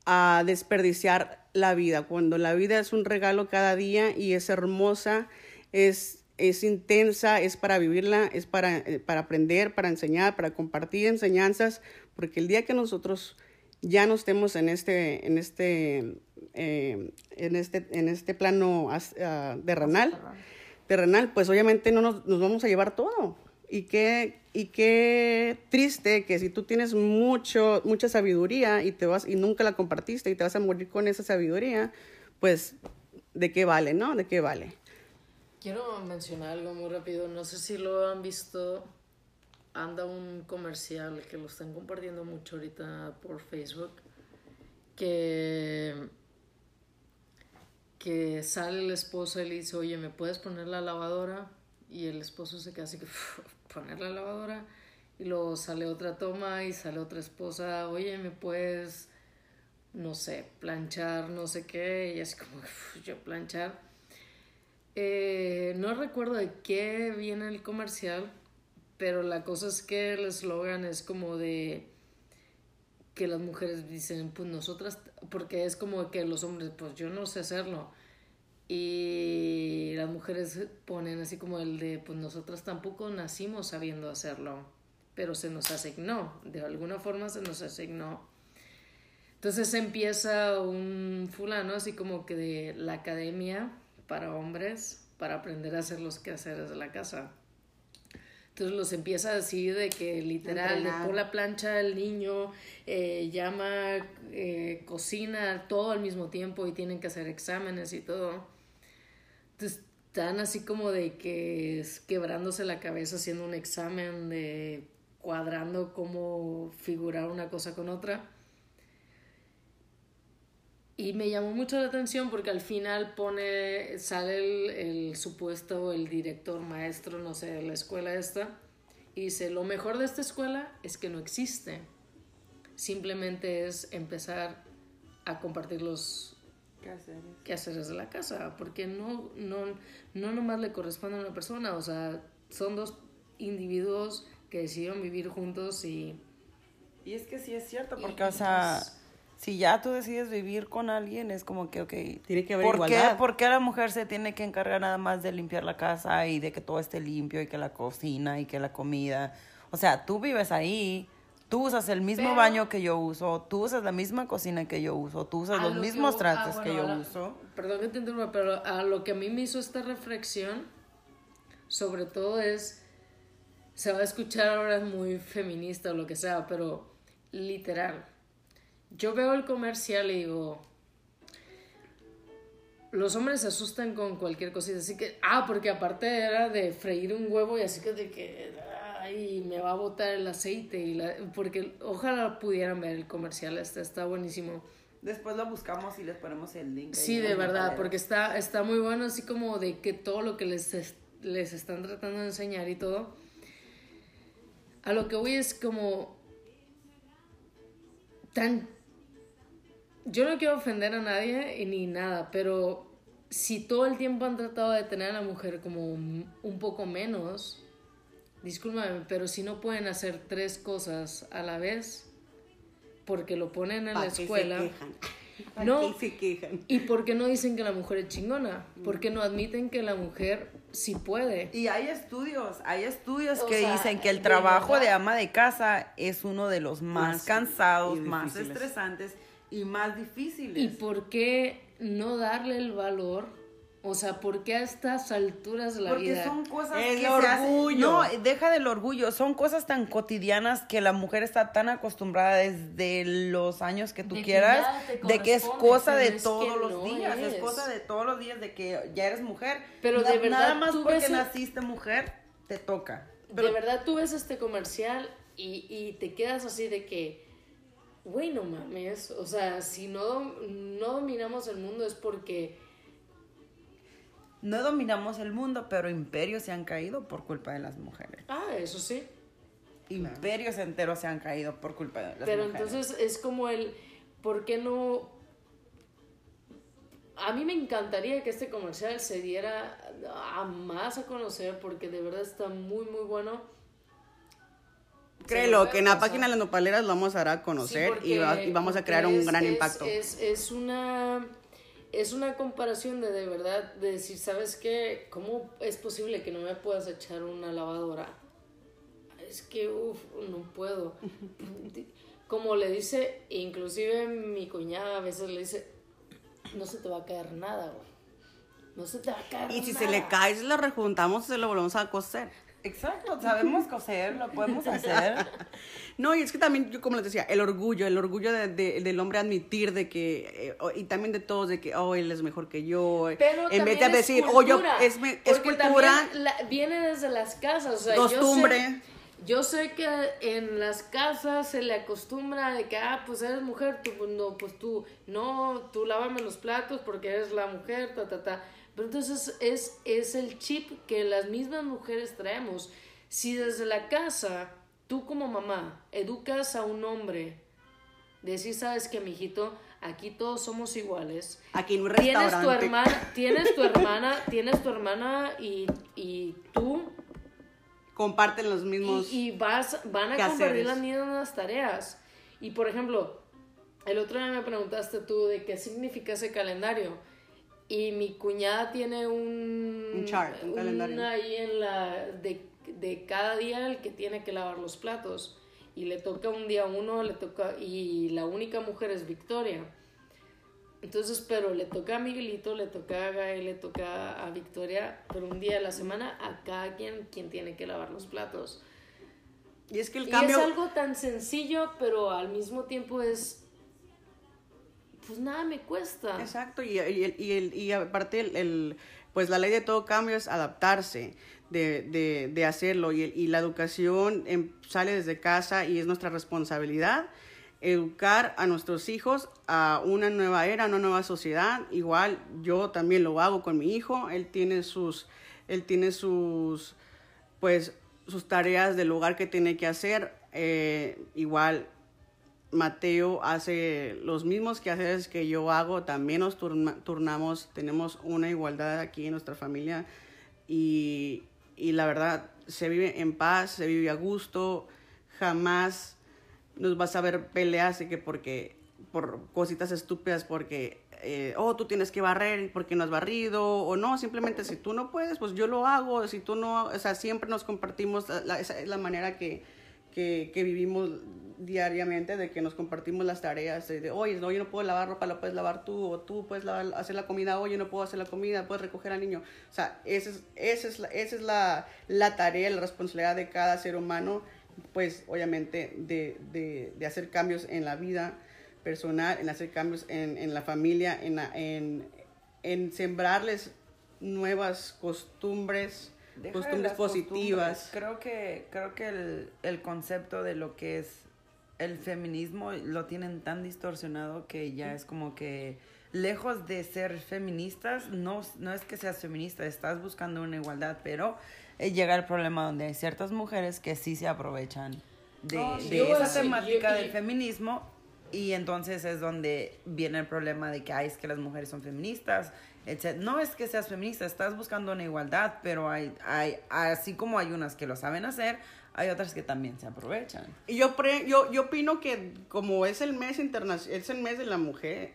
a desperdiciar la vida, cuando la vida es un regalo cada día y es hermosa, es, es intensa, es para vivirla, es para, eh, para aprender, para enseñar, para compartir enseñanzas, porque el día que nosotros ya no estemos en este, en este, eh, en este, en este plano ah, terrenal, terrenal, pues obviamente no nos, nos vamos a llevar todo. Y qué, y qué triste que si tú tienes mucho, mucha sabiduría y, te vas, y nunca la compartiste y te vas a morir con esa sabiduría, pues ¿de qué vale, no? ¿De qué vale? Quiero mencionar algo muy rápido. No sé si lo han visto anda un comercial que lo están compartiendo mucho ahorita por Facebook que que sale el esposo y le dice, oye, ¿me puedes poner la lavadora? Y el esposo se queda así que, poner la lavadora. Y luego sale otra toma y sale otra esposa, oye, ¿me puedes, no sé, planchar, no sé qué? Y así como, yo planchar. Eh, no recuerdo de qué viene el comercial, pero la cosa es que el eslogan es como de que las mujeres dicen, pues nosotras, porque es como que los hombres, pues yo no sé hacerlo. Y las mujeres ponen así como el de, pues nosotras tampoco nacimos sabiendo hacerlo, pero se nos asignó, de alguna forma se nos asignó. Entonces empieza un fulano así como que de la academia para hombres para aprender a hacer los quehaceres de la casa. Entonces los empieza a decir de que literal, de por la plancha el niño, eh, llama, eh, cocina, todo al mismo tiempo y tienen que hacer exámenes y todo. Entonces están así como de que es quebrándose la cabeza haciendo un examen de cuadrando cómo figurar una cosa con otra. Y me llamó mucho la atención porque al final pone, sale el, el, supuesto, el director, maestro, no sé, de la escuela esta, y dice, lo mejor de esta escuela es que no existe. Simplemente es empezar a compartir los Quehaceres. quehaceres de la casa, porque no, no, no nomás le corresponde a una persona, o sea, son dos individuos que decidieron vivir juntos y... Y es que sí es cierto, porque, o sea si ya tú decides vivir con alguien, es como que, ok, Tiene que haber ¿por igualdad. Qué, ¿por qué la mujer se tiene que encargar nada más de limpiar la casa y de que todo esté limpio y que la cocina y que la comida? O sea, tú vives ahí, tú usas el mismo Pero- baño que yo uso, tú usas la misma cocina que yo uso, tú usas los lo mismos trastes ah, que yo la- uso. Perdón que te interrumpa, pero a lo que a mí me hizo esta reflexión, sobre todo es, se va a escuchar ahora muy feminista o lo que sea, pero literal. Yo veo el comercial y digo, los hombres se asustan con cualquier cosita, así que, ah, porque aparte era de freír un huevo y así que de que, ay, me va a botar el aceite, y la, porque ojalá pudieran ver el comercial, este está buenísimo. Después lo buscamos y les ponemos el link. Sí, de verdad, porque está, está muy bueno, así como de que todo lo que les, es- les están tratando de enseñar y todo. A lo que voy es como tan... Yo no quiero ofender a nadie y ni nada, pero si todo el tiempo han tratado de tener a la mujer como un, un poco menos, discúlpame, pero si no pueden hacer tres cosas a la vez, porque lo ponen en ¿Pa' la se escuela... No. se quejan? ¿Y por qué no dicen que la mujer es chingona? ¿Por qué no admiten que la mujer sí puede? Y hay estudios, hay estudios O que sea, dicen que el de trabajo verdad. de ama de casa es uno de los más, Más cansados, más difíciles. estresantes y más difíciles. ¿Y por qué no darle el valor? O sea, ¿por qué a estas alturas de la Porque vida? son cosas El que se hacen- orgullo. No, deja del orgullo. Son cosas tan cotidianas que la mujer está tan acostumbrada desde los años que tú De quieras, de que es cosa de pero todos los no días. Es. es. cosa de todos los días de que ya eres mujer. Pero de verdad, Nada más tú porque ves naciste mujer, te toca. de verdad tú ves este comercial y, y te quedas así de que, güey, no mames. O sea, si no, no dominamos el mundo es porque... No dominamos el mundo, pero imperios se han caído por culpa de las mujeres. Ah, eso sí. Imperios enteros se han caído por culpa de las Pero mujeres. entonces es como el, ¿por qué no? A mí me encantaría que este comercial se diera a más a conocer porque de verdad está muy muy bueno. Créelo, que en la página de las nopaleras lo vamos a dar a Sí, conocer porque- y, va- y vamos a crear un es- gran es- impacto. Es, es una es una comparación de de verdad de decir, ¿sabes qué? ¿Cómo es posible que no me puedas echar una lavadora? Es que uff, no puedo. Como le dice, inclusive mi cuñada a veces le dice, no se te va a caer nada, güey. No se te va a caer y si nada. se le cae, se lo rejuntamos y se lo volvemos a coser. Exacto, sabemos coser, lo podemos hacer. No, y es que también, yo como les decía, el orgullo, el orgullo de- de- del hombre admitir de que, eh, y también de todos, de que, oh, él es mejor que yo. Pero en vez de es decir, oh, yo, cultura, es, me- es cultura, la- viene desde las casas, o sea, yo sé-. Yo sé que en las casas se le acostumbra de que, ah, pues eres mujer, tú, pues, no, pues tú, no, tú lávame los platos porque eres la mujer, ta, ta, ta. Pero entonces es, es el chip que las mismas mujeres traemos. Si desde la casa, tú como mamá, educas a un hombre, decir, sabes que, mijito, aquí todos somos iguales. Aquí en un Tienes tu restaurante. hermana, tienes tu hermana, tienes tu hermana y, y tú Comparten los mismos. y, y vas, van a quehaceres. compartir las mismas tareas. Y por ejemplo, el otro día me preguntaste tú de qué significa ese calendario. Y mi cuñada tiene un. Un chart, un calendario. ahí en la. De, de cada día el que tiene que lavar los platos. Y le toca un día uno, le toca. Y la única mujer es Victoria. Entonces, pero le toca a Miguelito, le toca a Gael, le toca a Victoria, pero un día a la semana a cada quien quien tiene que lavar los platos. y es que el Y cambio. es algo tan sencillo, pero al mismo tiempo es. Pues nada me cuesta. Exacto, y, y, y, y aparte, el, el- pues la ley de todo cambio es adaptarse, de, de, de hacerlo, y, y la educación em, sale desde casa y es nuestra responsabilidad educar a nuestros hijos a una nueva era, a una nueva sociedad. Igual yo también lo hago con mi hijo, él tiene sus, él tiene sus, pues, sus tareas del hogar que tiene que hacer. eh, igual Mateo hace los mismos quehaceres que yo hago, también nos turna- turnamos, tenemos una igualdad aquí en nuestra familia y, y la verdad se vive en paz, se vive a gusto, jamás nos vas a ver peleas que porque por cositas estúpidas porque eh, oh tú tienes que barrer porque no has barrido o no simplemente si tú no puedes pues yo lo hago si tú no o sea siempre nos compartimos la- esa es la manera que, que, que vivimos diariamente de que nos compartimos las tareas de, de, oye no yo no puedo lavar ropa la puedes lavar tú o tú puedes lavar- hacer la comida oye no puedo hacer la comida puedes recoger al niño o sea esa es, esa es, la, esa es la, la tarea la responsabilidad de cada ser humano pues obviamente de, de, de hacer cambios en la vida personal, en hacer cambios en, en la familia, en, en, en sembrarles nuevas costumbres, Deja de costumbres positivas. Creo que, creo que el, el concepto de lo que es el feminismo lo tienen tan distorsionado que ya es como que lejos de ser feministas, no, no es que seas feminista, estás buscando una igualdad, pero llega el problema donde hay ciertas mujeres que sí se aprovechan de, No, sí, de esa temática yo- del y- feminismo y entonces es donde viene el problema de que ay, es que las mujeres son feministas, etc. No es que seas feminista, estás buscando una igualdad, pero hay, hay, así como hay unas que lo saben hacer, hay otras que también se aprovechan. Y yo, pre- yo, yo opino que como es el mes internacional, es el mes de la mujer,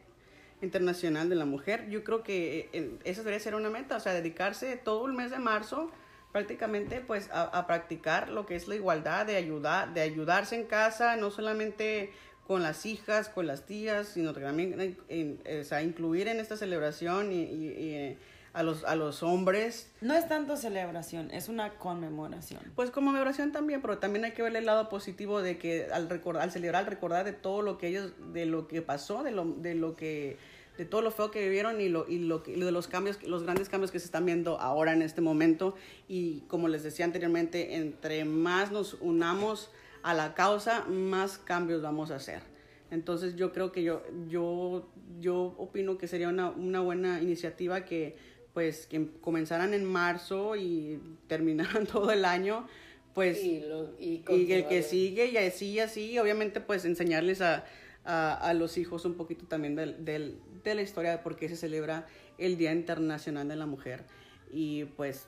internacional de la mujer, yo creo que eh, esa debería ser una meta, o sea, dedicarse todo el mes de marzo prácticamente pues a, a practicar lo que es la igualdad, de ayudar, de ayudarse en casa, no solamente con las hijas, con las tías, sino también en- en- eh, o sea, incluir en esta celebración y, y- y, eh, a, los, a los hombres, No es tanto celebración, es una conmemoración. pues como oración también, pero también hay que ver el lado positivo de que al recordar, al celebrar, al recordar de todo lo que ellos, de lo que pasó, de lo, de lo que, de todo lo feo que vivieron y lo, y lo que, de los cambios, los grandes cambios que se están viendo ahora en este momento. Y como les decía anteriormente, entre más nos unamos a la causa, más cambios vamos a hacer. Entonces yo creo que yo, yo, yo opino que sería una, una buena iniciativa que pues que comenzaran en marzo y terminaran todo el año, pues y, lo- y y el que sigue y así y así, obviamente pues enseñarles a, a, a los hijos un poquito también del, del- de la historia de por qué se celebra el Día Internacional de la Mujer. Y pues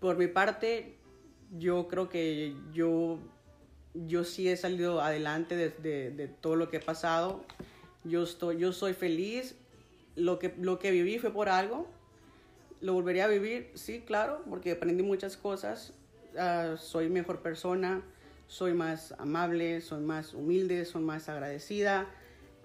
por mi parte, yo creo que yo, yo sí he salido adelante de, todo lo que he pasado. Yo, estoy, yo soy feliz. Lo que, lo que viví fue por algo. Lo volvería a vivir, sí, claro, porque aprendí muchas cosas. Ah, soy mejor persona, soy más amable, soy más humilde, soy más agradecida,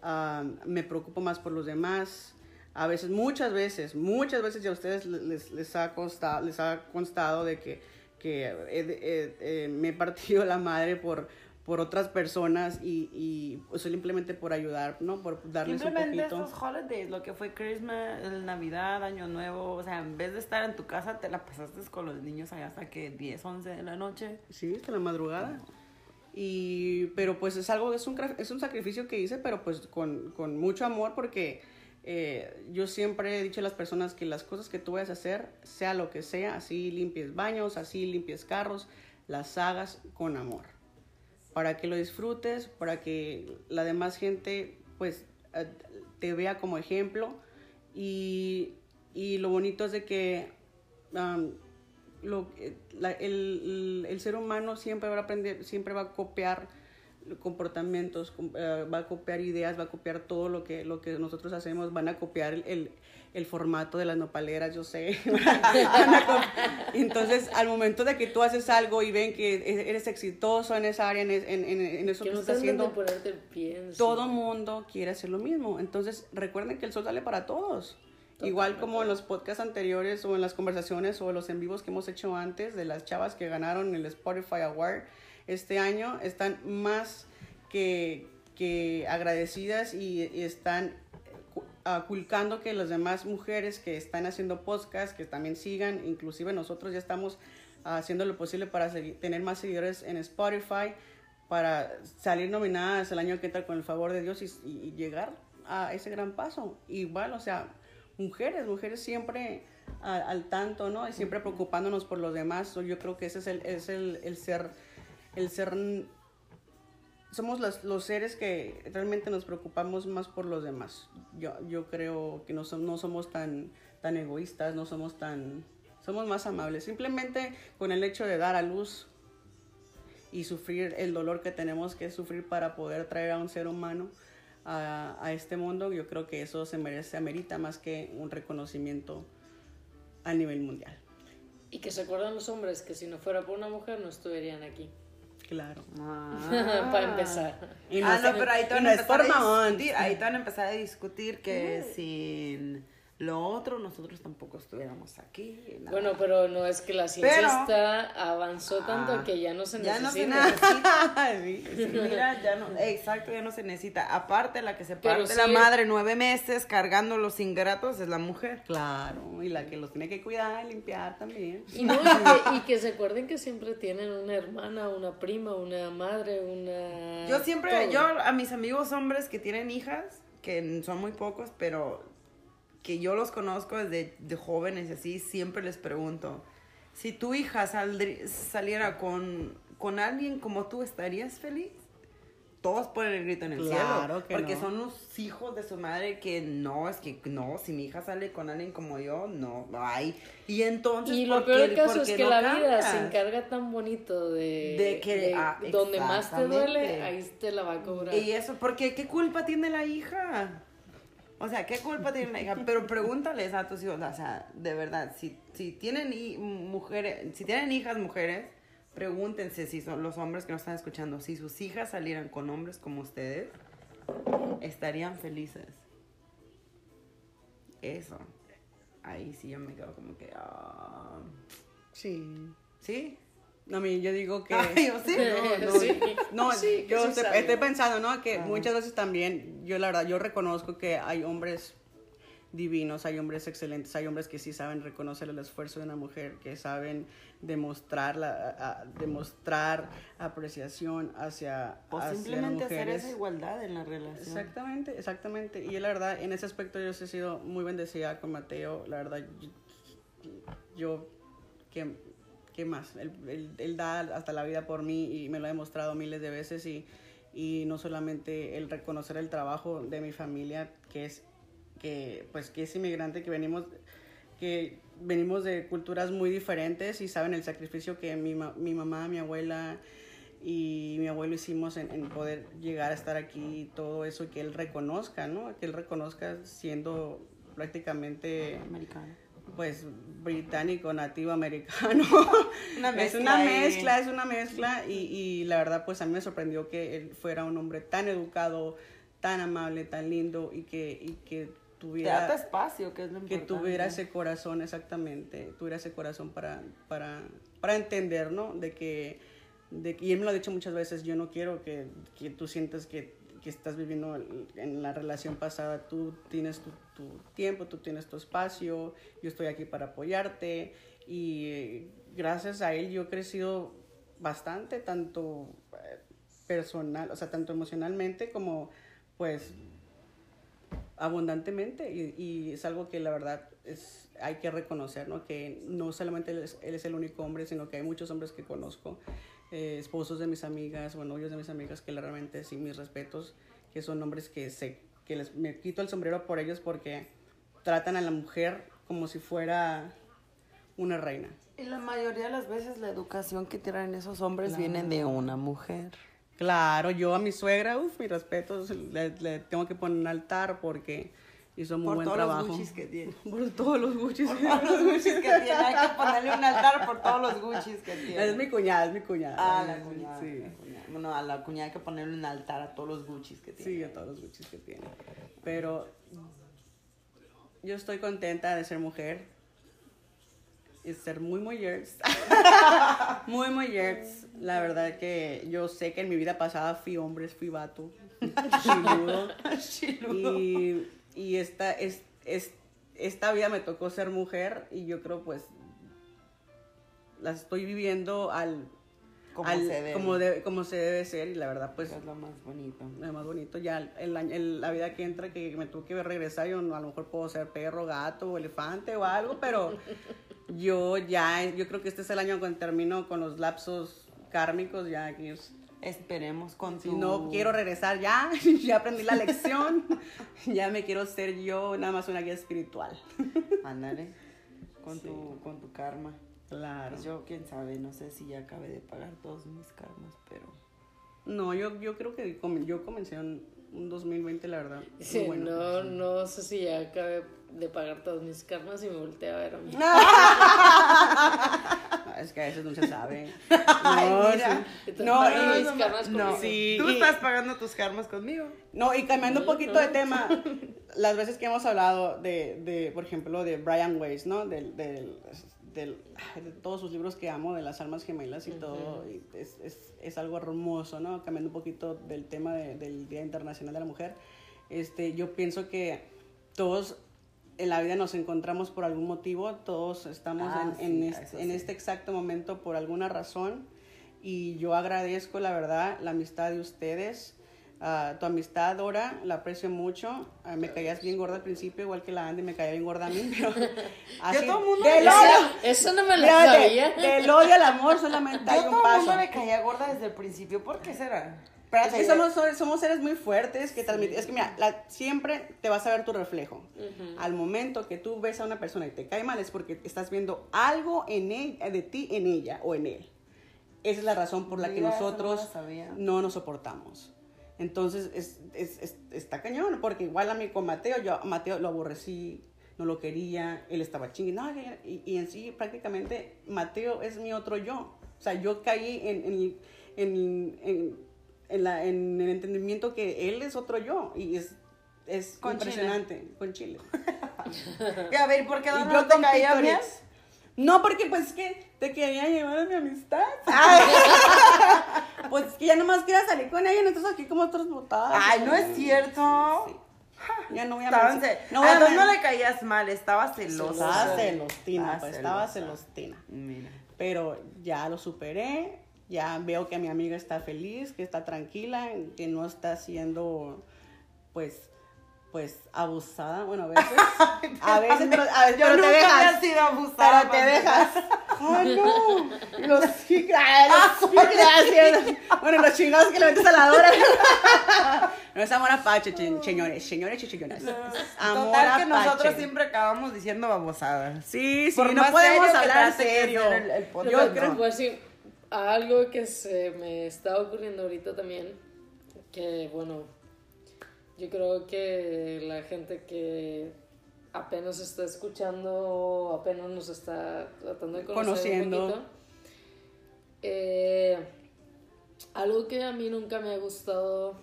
ah, me preocupo más por los demás. A veces, muchas veces, muchas veces ya a ustedes les, les, ha, constado, les ha constado de que, que he- he- he- me he partido la madre por, por otras personas y, y pues, simplemente por ayudar, ¿no? Por darles un Simplemente poquito. estos holidays, lo que fue Christmas, el Navidad, Año Nuevo, o sea, en vez de estar en tu casa, te la pasaste con los niños allá hasta que 10, 11 de la noche. Sí, hasta la madrugada. Y, pero pues es algo, es un, es un sacrificio que hice, pero pues con, con mucho amor porque eh, yo siempre he dicho a las personas que las cosas que tú vayas a hacer, sea lo que sea, así limpies baños, así limpies carros, las hagas con amor. Para que lo disfrutes, para que la demás gente pues eh, te vea como ejemplo. Y, y lo bonito es de que eh, el, el- el ser humano siempre va a aprender, siempre va a copiar comportamientos, com- eh, va a copiar ideas, va a copiar todo lo que, lo que nosotros hacemos, van a copiar el, el- formato de las nopaleras, yo sé. Entonces, al momento de que tú haces algo y ven que e- eres exitoso en esa área, en, en- en- eso Que que, estás haciendo, todo mundo quiere hacer lo mismo. Entonces, recuerden que el sol sale para todos. Igual como en los podcasts anteriores o en las conversaciones o en los en vivos que hemos hecho antes de las chavas que ganaron el Spotify Award este año, están más que, agradecidas y, y están cu- aculcando que las demás mujeres que están haciendo podcast, que también sigan, inclusive nosotros ya estamos haciendo lo posible para segui- tener más seguidores en Spotify, para salir nominadas el año que entra con el favor de Dios y, llegar a ese gran paso. Igual, o sea, mujeres, mujeres siempre a- al tanto, ¿no? Y siempre preocupándonos por los demás. Yo creo que ese es el, es el ser, el ser somos los, los seres que realmente nos preocupamos más por los demás. Yo, yo creo que no, som- no somos tan, tan egoístas, no somos tan... Somos más amables. Simplemente con el hecho de dar a luz y sufrir el dolor que tenemos que sufrir para poder traer a un ser humano a, a este mundo, yo creo que eso se merece, amerita más que un reconocimiento a nivel mundial. Y que se acuerdan los hombres que si no fuera por una mujer no estuvirían aquí. Claro. Para empezar. Y ah, es- no, pero ahí te van no a es empezar a discutir, ahí te van a empezar a discutir que sin lo otro nosotros tampoco estuviéramos aquí. nada. Bueno, pero no es que la ciencia Pero- avanzó tanto Ah, que ya no se ya no se necesita. Sí, Sí, mira, ya no, exacto, ya no se necesita. Aparte, la que se Pero parte sí- la madre nueve meses cargando los ingratos es la mujer. Claro, y la que los tiene que cuidar, limpiar también. Y, no, y, que, y que se acuerden que siempre tienen una hermana, una prima, una madre, una... Yo siempre, todo. yo a mis amigos hombres que tienen hijas, que son muy pocos, pero que yo los conozco desde de jóvenes y así, siempre les pregunto, si tu hija saldrí- saliera con, con alguien como tú, ¿estarías feliz? Todos ponen el grito en el Claro cielo. que porque no. son los hijos de su madre que no, es que no, si mi hija sale con alguien como yo, no, ay. Y entonces, Y lo ¿por peor del caso es que no la vida cambias? se encarga tan bonito de... De que- ah, donde más te duele, ahí te la va a cobrar. Y eso, porque ¿qué culpa tiene la hija? O sea, ¿qué culpa tiene la hija? Pero pregúntales a tus hijos, o sea, de verdad, si, si tienen mujeres, si tienen hijas mujeres, pregúntense si son los hombres que nos están escuchando, si sus hijas salieran con hombres como ustedes, estarían felices. Eso. Ahí sí yo me quedo como que, ah, Sí. ¿sí? No, a mí yo digo que... Ay, yo sí. No, no, Sí. no, Sí, que yo sí estoy, pensando, ¿no? Que muchas veces también, yo la verdad, yo reconozco que hay hombres divinos, hay hombres excelentes, hay hombres que sí saben reconocer el esfuerzo de una mujer, que saben demostrar, la, a- a- demostrar apreciación hacia, O hacia simplemente hacer esa igualdad en la relación. Exactamente, exactamente. Y la verdad, en ese aspecto yo sí he sido muy bendecida con Mateo. La verdad, yo, yo ¿qué, qué más? Él, él- él da hasta la vida por mí y me lo ha demostrado miles de veces. Y, y no solamente el reconocer el trabajo de mi familia, que es, que, pues, que es inmigrante, que venimos, que venimos de culturas muy diferentes y saben el sacrificio que mi, mi mamá, mi abuela y mi abuelo hicimos en, poder llegar a estar aquí y todo eso que él reconozca, ¿no? Que él reconozca siendo prácticamente Americano. Pues británico, nativo americano. Una es una mezcla, es una mezcla y, y la verdad pues a mí me sorprendió que él fuera un hombre tan educado, tan amable, tan lindo y que, y que tuviera espacio, que es lo que importante. tuviera ese corazón exactamente, tuviera ese corazón para, para, para entender, ¿no? De que de, y él me lo ha dicho muchas veces, yo no quiero que, que tú sientas que, que estás viviendo en la relación pasada, tú tienes tu, tu tiempo, tú tienes tu espacio, yo estoy aquí para apoyarte y gracias a él yo he crecido bastante, tanto eh, personal, o sea, tanto emocionalmente como pues abundantemente y, es algo que la verdad es, hay que reconocer, ¿no? Que no solamente él es, él es el único hombre, sino que hay muchos hombres que conozco, eh, esposos de mis amigas o novios de mis amigas que realmente sí mis respetos, que son hombres que se, que les, me quito el sombrero por ellos porque tratan a la mujer como si fuera una reina. Y la mayoría de las veces la educación que tienen esos hombres viene de una mujer. Claro, yo a mi suegra, uff, mis respetos, le, le tengo que poner un altar porque hizo muy Por buen todos trabajo. los guchis que tiene. Por todos los guchis. Por todos los guchis que tiene. Hay que ponerle un altar por todos los guchis que tiene. Es mi cuñada, es mi cuñada. Ah, la cuñada. Sí, la cuñada. Bueno, a la cuñada hay que ponerle un altar a todos los guchis que tiene. sí, a todos los guchis que tiene. Pero yo estoy contenta de ser mujer y ser muy mujeres. muy mujeres. La verdad que yo sé que en mi vida pasada fui hombre, fui vato. Chiludo. Y, y esta, es, es, esta vida me tocó ser mujer y yo creo pues la estoy viviendo al, Como al- se debe. como, de- como se debe ser y la verdad pues Es lo más bonito. lo más bonito ya el, el- la vida que entra que me tuve que regresar yo a lo mejor puedo ser perro gato o elefante o algo pero yo ya yo creo que este es el año cuando termino con los lapsos kármicos ya que es- Esperemos con si tu... no quiero regresar ya ya aprendí la lección ya me quiero ser yo nada más una guía espiritual Ándale. Con, tu, con tu karma. Claro Pues yo, quién sabe, no sé si ya acabé de pagar todos mis karmas, pero... no yo yo creo que com- yo comencé en un 2020 la verdad Sí, bueno. no, no sé si ya acabé de pagar todos mis karmas y me volteé a ver a mí. Ah, es que a veces no se sabe no, mira. sí. No, y- mis karmas No, conmigo. Sí, tú y- estás pagando tus karmas conmigo. No, y cambiando un poquito de tema, las veces que hemos hablado de, de por ejemplo, de Brian Weiss, ¿no? Del, del, de todos sus libros que amo, de las almas gemelas y todo, y es, es, es algo hermoso, ¿no? Cambiando un poquito del tema de- del Día Internacional de la Mujer, este, yo pienso que todos en la vida nos encontramos por algún motivo, todos estamos Ah, en, en este, en este exacto momento por alguna razón y yo agradezco la verdad la amistad de ustedes. Ah, tu amistad, Dora, la aprecio mucho. Ah, me caías bien gorda al principio, igual que la Andy me caía bien gorda a mí, pero así, todo mundo del me odio, Eso no me lo sabía. del odio al amor solamente hay Yo un todo el mundo paso. me caía gorda desde el principio. ¿Por qué será? Es que somos, somos seres muy fuertes que transmiten. Es que mira, la- siempre te vas a ver tu reflejo. Al momento que tú ves a una persona y te cae mal es porque estás viendo algo en él, de ti en ella o en él. Esa es la razón por la que Mira, no nosotros sabía. no nos soportamos. Entonces, es, es- es- está cañón, porque igual a mí con Mateo, yo a Mateo lo aborrecí, no lo quería, él estaba chingando, y, y en sí prácticamente Mateo es mi otro yo. O sea, yo caí en, en, en, en- en la- en el entendimiento que él es otro yo, y es, es Con impresionante, con Chile. Y a ver, ¿por qué no, yo te caía bien? No, porque pues es que te quería llevar a mi amistad. pues es que ya nomás quiero salir con ella, entonces aquí como otros botadas. Ay, no es cierto. Ya no voy a mencionar- no voy a a no le caías mal, estaba celosa. Estaba celostina, pues estaba celostina. Mira. Pero ya lo superé, ya veo que mi amiga está feliz, que está tranquila, que no está siendo, pues, pues, abusada. Bueno, a veces, a veces, pero, a veces, Yo pero te nunca dejas. había sido abusada. Pero te dejas. ¡Ay, no! Los gigas, los gigas. Bueno, los chingados que le metes a la Dora. No es amor apache, ch- señores, señores chichillones. Es amor Total que nosotros siempre acabamos diciendo babosadas. Sí, sí, Por no podemos serio que hablar que serio. ser el- el podcast, Yo no. creo Pues sí, algo que se me está ocurriendo ahorita también, que bueno, yo creo que la gente que apenas está escuchando, apenas nos está tratando de conocer Conociendo. un poquito, eh, algo que a mí nunca me ha gustado,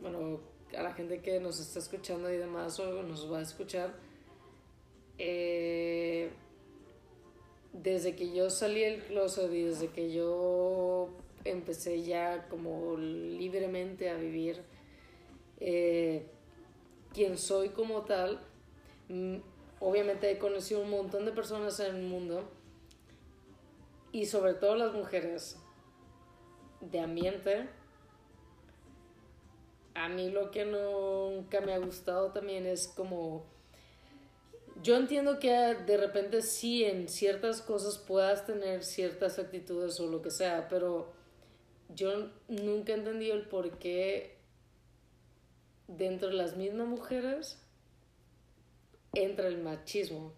bueno, a la gente que nos está escuchando y demás o nos va a escuchar, eh, desde que yo salí del closet y desde que yo empecé ya como libremente a vivir eh, quien soy como tal, mm, obviamente he conocido un montón de personas en el mundo y sobre todo las mujeres de ambiente. A mí lo que nunca me ha gustado también es como... Yo entiendo que de repente sí en ciertas cosas puedas tener ciertas actitudes o lo que sea, pero yo nunca he entendido el por qué dentro de las mismas mujeres entra el machismo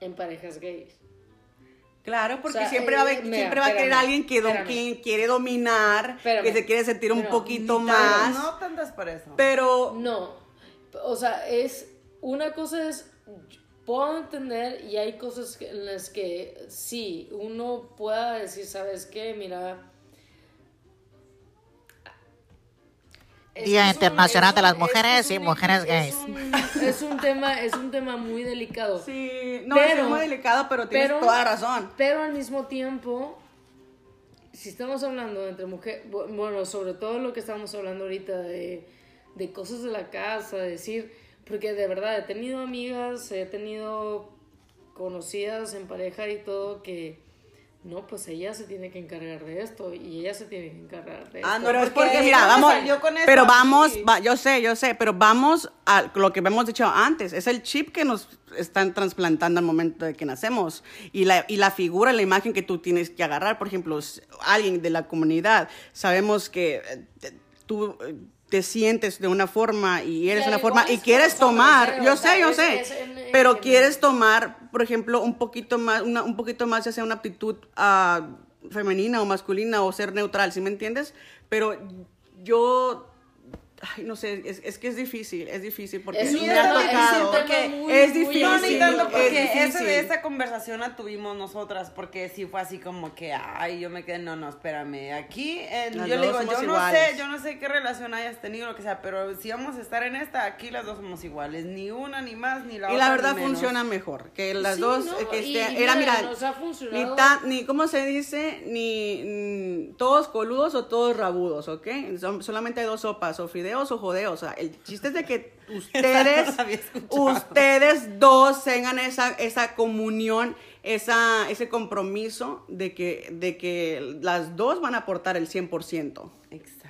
en parejas gays. Claro, porque O sea, siempre va a, haber- eh, mira, siempre va a querer alguien que, do- que quiere dominar, Espérame. que se quiere sentir un No, poquito más. No tantas por eso. Pero No, o sea, es una cosa es puedo entender y hay cosas en las que sí uno pueda decir, sabes qué, mira. Día un- Internacional de las Mujeres es y Mujeres es Gays. Es un tema, es un tema muy delicado. sí, no, Pero- es muy delicado, pero tienes pero- toda razón. Pero al mismo tiempo, si estamos hablando entre mujeres, bueno, sobre todo lo que estamos hablando ahorita de, de cosas de la casa, decir, porque de verdad he tenido amigas, he tenido conocidas en pareja y todo que, no, pues ella se tiene que encargar de esto y ella se tiene que encargar de esto. Ah, no, Pero es porque mira, vamos, salió con eso pero vamos, va- yo sé, yo sé, pero vamos a lo que hemos dicho antes, es el chip que nos están trasplantando al momento de que nacemos y la, y la figura, la imagen que tú tienes que agarrar, por ejemplo, alguien de la comunidad, sabemos que eh, tú eh, te sientes de una forma y eres de una forma y es quieres tomar, yo sé, yo sé, pero quieres tomar, por ejemplo, un poquito más, una, un poquito más, ya sea una aptitud ah, femenina o masculina o ser neutral, ¿sí me entiendes? Pero yo, ay, no sé, es, es que es difícil, es difícil porque Es me ha tema- es muy, difícil, No, ni tanto porque esa conversación la tuvimos nosotras, porque sí fue así como que, ay, yo me quedé, no, no, espérame, aquí, yo le digo, yo no iguales. sé, yo no sé qué relación hayas tenido, lo que sea, pero si vamos a estar en esta, aquí las dos somos iguales, ni una, ni más, ni la Y otra, la ni verdad funciona mejor, que las Sí, dos, no, que y- y era, mira, mira, nos ha ni, tan, ni, ¿cómo se dice? Ni mm, todos coludos o todos rabudos, ¿ok? Son- solamente hay dos sopas, o fideos o jodeos, o sea, el chiste es de que ustedes, no ustedes dos tengan esa, esa comunión, esa, ese compromiso de que, de que las dos van a aportar el 100%. Exacto.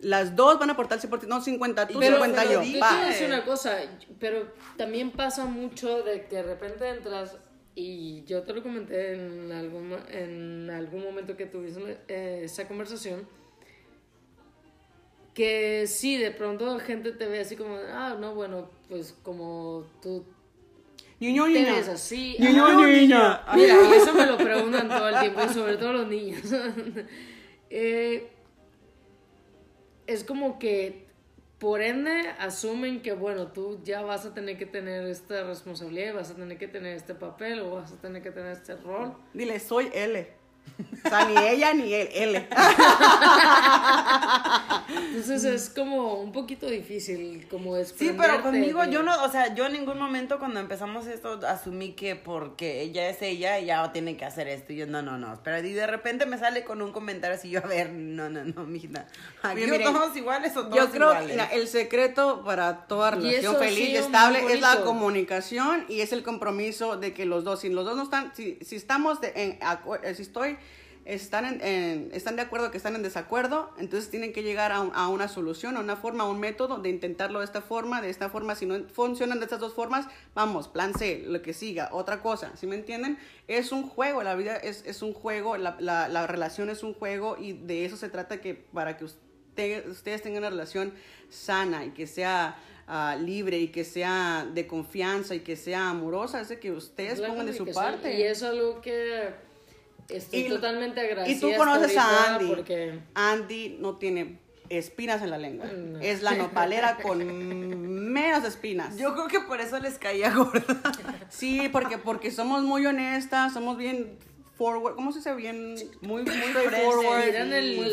Las dos van a aportar el 100%, no 50 tú, Pero- 50 pero yo. Yo a decir una cosa, pero también pasa mucho de que de repente entras y yo te lo comenté en algún, en algún momento que tuviste eh, esa conversación, que sí, de pronto gente te ve así como, ah, no, bueno, pues como tú Niño, te niña. ves así. Niño, ah, niña. Mira, y eso me lo preguntan todo el tiempo, y sobre todo los niños. Eh, es como que, por ende, asumen que, bueno, tú ya vas a tener que tener esta responsabilidad, y vas a tener que tener este papel, o vas a tener que tener este rol. Dile, soy L. O sea, ni ella ni él, L. Entonces es como un poquito difícil, como Sí, desprenderte pero conmigo de- yo no, o sea, yo en ningún momento cuando empezamos esto asumí que porque ella es ella, ella tiene que hacer esto. Y yo, no, no, no, pero y de repente me sale con un comentario así, yo, a ver, no, no, no, mijita. Aquí miren, todos iguales o todos Yo creo iguales. que mira, el secreto para toda relación feliz y estable es la comunicación y es el compromiso de que los dos, si los dos no están, si, si estamos de- en, si estoy, están en, en- están de acuerdo que están en desacuerdo, entonces tienen que llegar a, un- a una solución, a una forma, a un método de intentarlo de esta forma, de esta forma, si no funcionan de estas dos formas, vamos, plan C, lo que siga, otra cosa, ¿sí me entienden? Es un juego, la vida es, es un juego, la, la, la relación es un juego y de eso se trata que para que usted- ustedes tengan una relación sana y que sea ah, libre y que sea de confianza y que sea amorosa, es de que ustedes la pongan de su parte. Y es algo que estoy Y- totalmente agradecida. Y tú conoces a Andy. Porque Andy no tiene espinas en la lengua. No. Es la nopalera con menos espinas. Yo creo que por eso les caía gorda. Sí, porque, porque somos muy honestas, somos bien forward, ¿cómo se dice? Bien, muy, muy el muy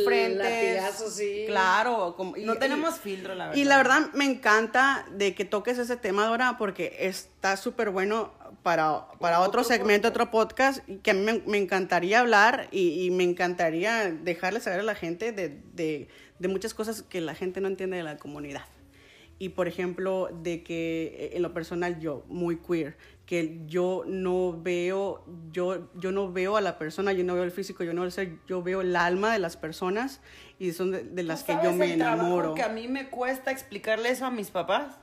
sí. Claro. como- y- No y- tenemos filtro, la verdad. Y la verdad me encanta de que toques ese tema, Dora, porque está súper bueno para, para otro segmento, otro podcast, que a mí me, me encantaría hablar y, y me encantaría dejarle saber a la gente de, de, de muchas cosas que la gente no entiende de la comunidad. Y por ejemplo, de que eh, en lo personal yo, muy queer, que yo no veo, yo, yo no veo a la persona, yo no veo el físico, yo no veo el ser, yo veo el alma de las personas y son de, de las que yo ¿Sabes me el enamoro. que a mí me cuesta explicarle eso a mis papás?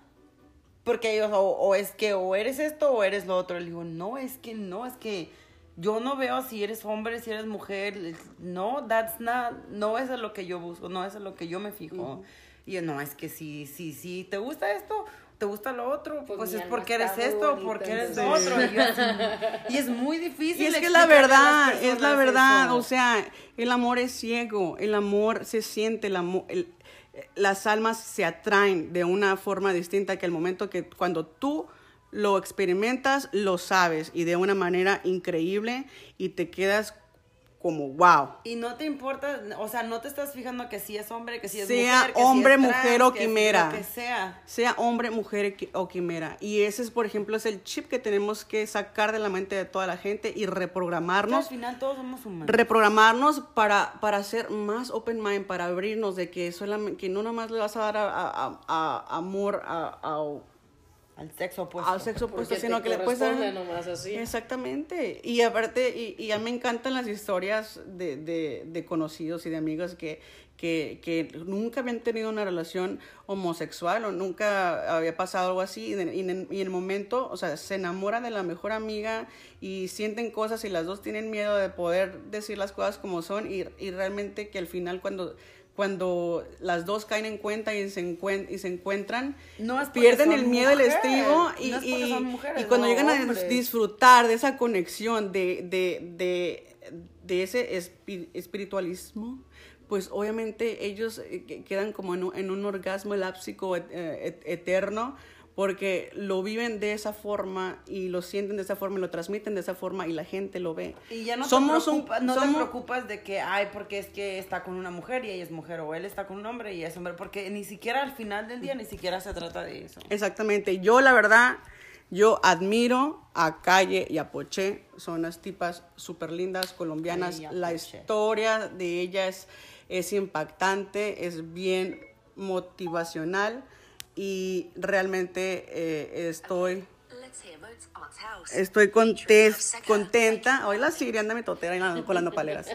Porque ellos, o, o es que o eres esto o eres lo otro. Le digo, no, es que no, es que yo no veo si eres hombre, si eres mujer. No, that's not, no eso es lo que yo busco, no eso es lo que yo me fijo. Y yo, no, es que si, si, si te gusta esto, te gusta lo otro, Pues pues, es porque eres esto, porque eres lo otro. Y, yo así, y es muy difícil. Y es que la verdad, es la verdad. eso. O sea, el amor es ciego, el amor se siente, el amor, el- las almas se atraen de una forma distinta que el momento que cuando tú lo experimentas, lo sabes y de una manera increíble y te quedas como wow. Y no te importa, o sea, no te estás fijando que si es hombre, que si es Sea mujer, que hombre, es mujer trans, o que si quimera. lo que sea. Sea hombre, mujer o quimera. Y ese es, por ejemplo, es el chip que tenemos que sacar de la mente de toda la gente y Al reprogramarnos final todos somos humanos. reprogramarnos para, para ser más open mind, para abrirnos de que solamente, que no nomás le vas a dar a, a- a- amor a- Al sexo opuesto. al sexo opuesto, Porque sino que le puedes dar... corresponde nomás así. Exactamente. Y aparte, y, y a mí me encantan las historias de, de- de conocidos y de amigos que, que, que nunca habían tenido una relación homosexual o nunca había pasado algo así. Y en, y en- y en el momento, o sea, se enamoran de la mejor amiga y sienten cosas y las dos tienen miedo de poder decir las cosas como son y, y realmente que al final cuando... Cuando las dos caen en cuenta y se, encuen- y se encuentran, No pierden el miedo, el mujeres, estribo no y, porque y- mujeres, y cuando no llegan a disfrutar de esa conexión, de, de, de, de ese espi- espiritualismo, pues obviamente ellos eh, que- quedan como en un, en un orgasmo lápsico et- eh, et- eterno, porque lo viven de esa forma y lo sienten de esa forma y lo transmiten de esa forma y la gente lo ve. Y ya no, somos te, un- preocupa- no te somos- preocupas de que, ay, porque es que está con una mujer y ella es mujer, o él está con un hombre y es hombre, porque ni siquiera al final del día ni siquiera se trata de eso. Exactamente. Yo, la verdad, yo admiro a Calle y a Poché. Son unas tipas súper lindas, colombianas. La historia de ellas es impactante, es bien motivacional y realmente eh, estoy... Estoy contenta. Hoy la Siri anda mi totera con las nopaleras.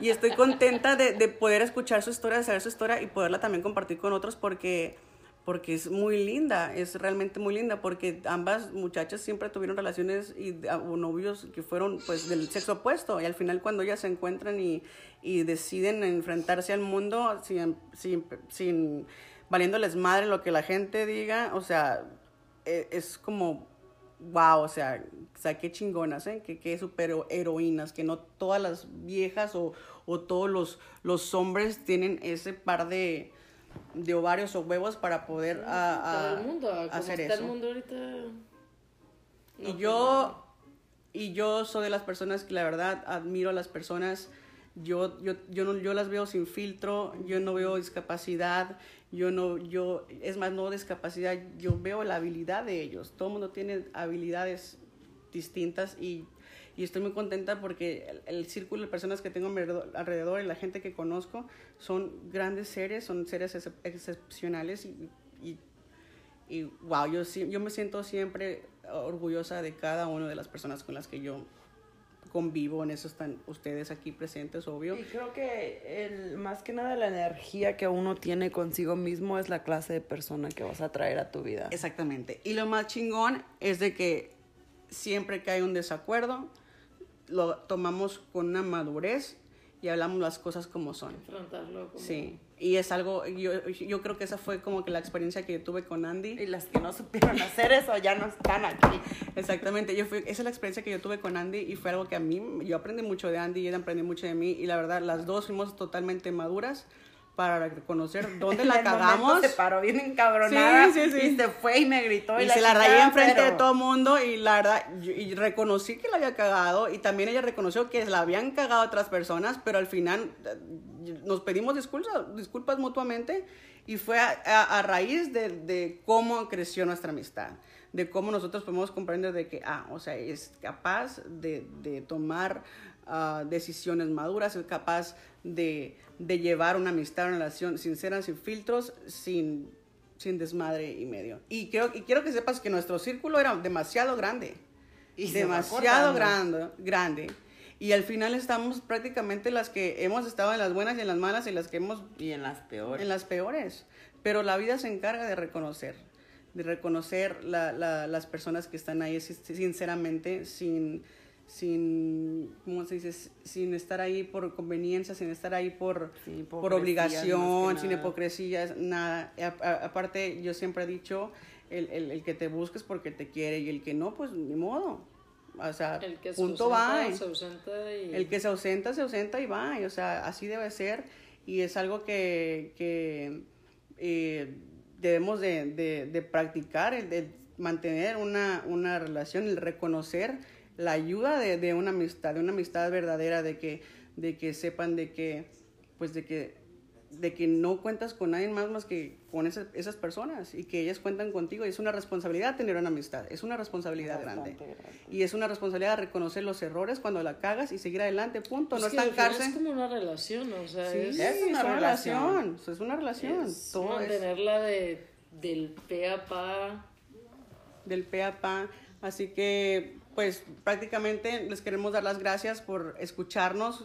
Y estoy contenta de, de poder escuchar su historia, de saber su historia y poderla también compartir con otros porque, porque es muy linda, es realmente muy linda porque ambas muchachas siempre tuvieron relaciones y o novios que fueron pues del sexo opuesto y al final cuando ellas se encuentran y, y deciden enfrentarse al mundo sin, sin, sin valiéndoles madre lo que la gente diga, o sea, e- es como wow, o sea, o sea, qué chingonas, ¿eh? Que qué super heroínas, que no todas las viejas o, o todos los, los hombres tienen ese par de, de ovarios o huevos para poder a- a- Todo el mundo, como hacer está eso. el mundo ahorita. y yo y yo soy de las personas que la verdad admiro a las personas. Yo, yo, yo, no, yo las veo sin filtro, yo no veo discapacidad, yo no, yo, es más, no discapacidad, yo veo la habilidad de ellos. Todo el mundo tiene habilidades distintas y, y estoy muy contenta porque el, el círculo de personas que tengo alrededor, y la gente que conozco son grandes seres, son seres excep- excepcionales y, y wow, yo, yo me siento siempre orgullosa de cada una de las personas con las que yo convivo. En eso están ustedes aquí presentes, obvio. Y creo que el, más que nada la energía que uno tiene consigo mismo es la clase de persona que vas a traer a tu vida. Exactamente. Y lo más chingón es de que siempre que hay un desacuerdo, lo tomamos con una madurez y hablamos las cosas como son. Enfrentarlo como... Sí. Y es algo, yo, yo creo que esa fue como que la experiencia que yo tuve con Andy. Y las que no supieron hacer eso ya no están aquí. Exactamente, yo fui, esa es la experiencia que yo tuve con Andy y fue algo que a mí, yo aprendí mucho de Andy y él aprendió mucho de mí y la verdad las dos fuimos totalmente maduras para reconocer dónde la cagamos. Se paró bien encabronada Sí, sí, sí. y se fue y me gritó. Y, Y, se la rayé enfrente pero- de todo mundo y la verdad, yo- y reconocí que la había cagado y también ella reconoció que la habían cagado otras personas, pero al final eh, nos pedimos disculpas, disculpas mutuamente y fue a, a- a raíz de, de cómo creció nuestra amistad. de cómo nosotros podemos comprender de que, ah, o sea, es capaz de, de tomar ah, decisiones maduras, es capaz de, de llevar una amistad, una relación sincera, sin filtros, sin, sin desmadre y medio. Y, creo, y quiero que sepas que nuestro círculo era demasiado grande. Y demasiado grande, grande. Y al final estamos prácticamente las que hemos estado en las buenas y en las malas y las que hemos Y en las peores. en las peores. Pero la vida se encarga de reconocer, de reconocer la- la- las personas que están ahí sin- sinceramente, sin, sin, ¿cómo se dice? Sin estar ahí por conveniencia, sin estar ahí por, por obligación, sin nada. hipocresías, nada. A- a- aparte, yo siempre he dicho, el, el- el que te busques porque te quiere y el que no, pues ni modo. O sea, El que se punto va. ausenta, se ausenta y... El que se ausenta, se ausenta y va. y, o sea, así debe ser. Y es algo que, que, eh, debemos de, de- de practicar, el de mantener una, una relación, el reconocer la ayuda de, de una amistad, de una amistad verdadera, de que, de que sepan de que, pues de que, de que no cuentas con nadie más más que con esas, esas personas y que ellas cuentan contigo. Y es una responsabilidad tener una amistad, es una responsabilidad grande. Y es una responsabilidad reconocer los errores cuando la cagas y seguir adelante, punto. Pues no estancarse. Es como una relación, o sea, Sí, es, Es una relación. Es una relación. es Todo es mantenerla de, del pe a pa. del pe a pa. Así que, pues, prácticamente les queremos dar las gracias por escucharnos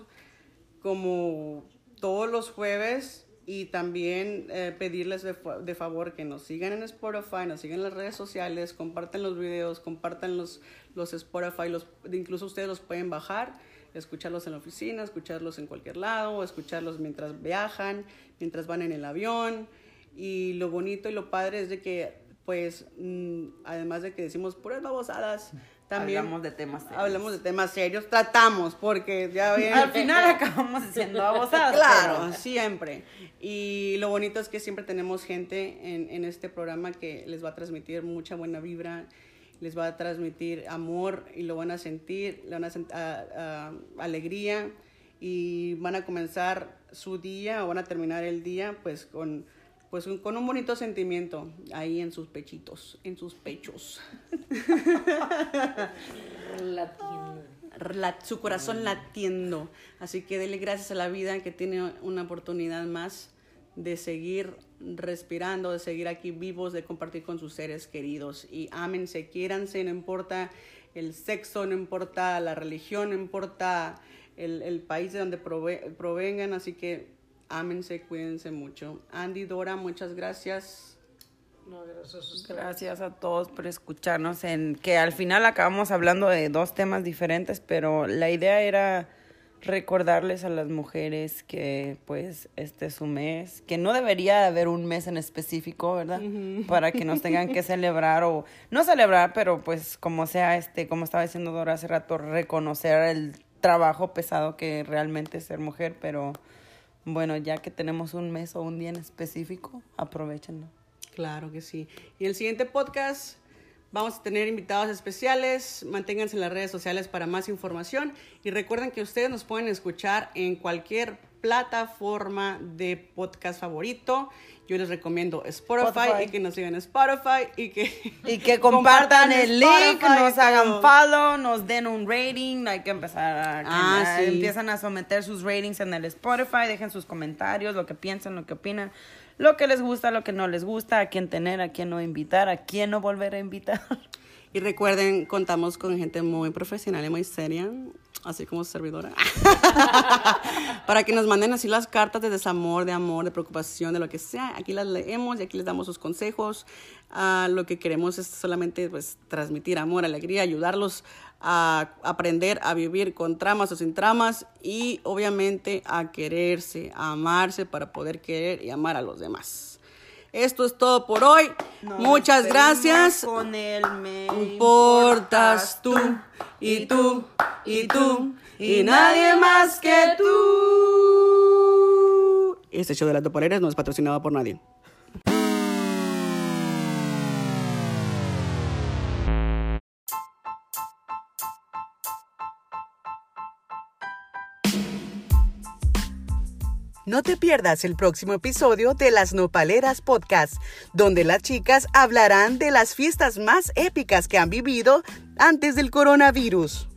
como todos los jueves y también eh, pedirles de, de favor que nos sigan en Spotify, nos sigan en las redes sociales, compartan los videos, compartan los, los Spotify, los, incluso ustedes los pueden bajar, escucharlos en la oficina, escucharlos en cualquier lado, escucharlos mientras viajan, mientras van en el avión. Y lo bonito y lo padre es de que, pues, mm, además de que decimos puras babosadas, también Hablamos de temas serios. hablamos de temas serios, tratamos, porque ya ven. Al final acabamos siendo abusadas. Claro, pero- siempre. Y lo bonito es que siempre tenemos gente en, en este programa que les va a transmitir mucha buena vibra, les va a transmitir amor y lo van a sentir, le van a sentir alegría y van a comenzar su día o van a terminar el día pues con, pues, un- con un bonito sentimiento ahí en sus pechitos, en sus pechos. Latina. la- su corazón latiendo. Así que dele gracias a la vida que tiene una oportunidad más de seguir respirando, de seguir aquí vivos, de compartir con sus seres queridos. Y ámense, quiéranse, no importa el sexo, no importa la religión, no importa el, el país de donde prove- provengan. Así que ámense, cuídense mucho. Andy, Dora, muchas gracias. No, gracias a. Gracias a todos por escucharnos en que al final acabamos hablando de dos temas diferentes, pero la idea era recordarles a las mujeres que pues este es su mes, que no debería haber un mes en específico, ¿verdad? Para que nos tengan que celebrar o no celebrar, pero pues como sea este, como estaba diciendo Dora hace rato, reconocer el trabajo pesado que realmente es ser mujer, pero bueno, ya que tenemos un mes o un día en específico, aprovechenlo. Claro que sí. Y el siguiente podcast vamos a tener invitados especiales. Manténganse en las redes sociales para más información. Y recuerden que ustedes nos pueden escuchar en cualquier plataforma de podcast favorito. Yo les recomiendo Spotify, Spotify. y que nos sigan en Spotify y que, Y que compartan el link, nos hagan follow, nos den un rating. Hay que empezar a. que Ah, sí. Empiezan a someter sus ratings en el Spotify. Dejen sus comentarios, lo que piensan, lo que opinan, lo que les gusta, lo que no les gusta, a quién tener, a quién no invitar, a quién no volver a invitar. Y recuerden, contamos con gente muy profesional y muy seria, así como servidora, para que nos manden así las cartas de desamor, de amor, de preocupación, de lo que sea. Aquí las leemos y aquí les damos sus consejos. Ah, lo que queremos es solamente pues, transmitir amor, alegría, ayudarlos a aprender a vivir con tramas o sin tramas y obviamente a quererse, a amarse para poder querer y amar a los demás. Esto es todo por hoy. Nos Muchas gracias. Con el me Importas tú y tú y tú y nadie más que tú. Este show de las dopoleras no es patrocinado por nadie. No te pierdas el próximo episodio de Las Nopaleras Podcast, donde las chicas hablarán de las fiestas más épicas que han vivido antes del coronavirus.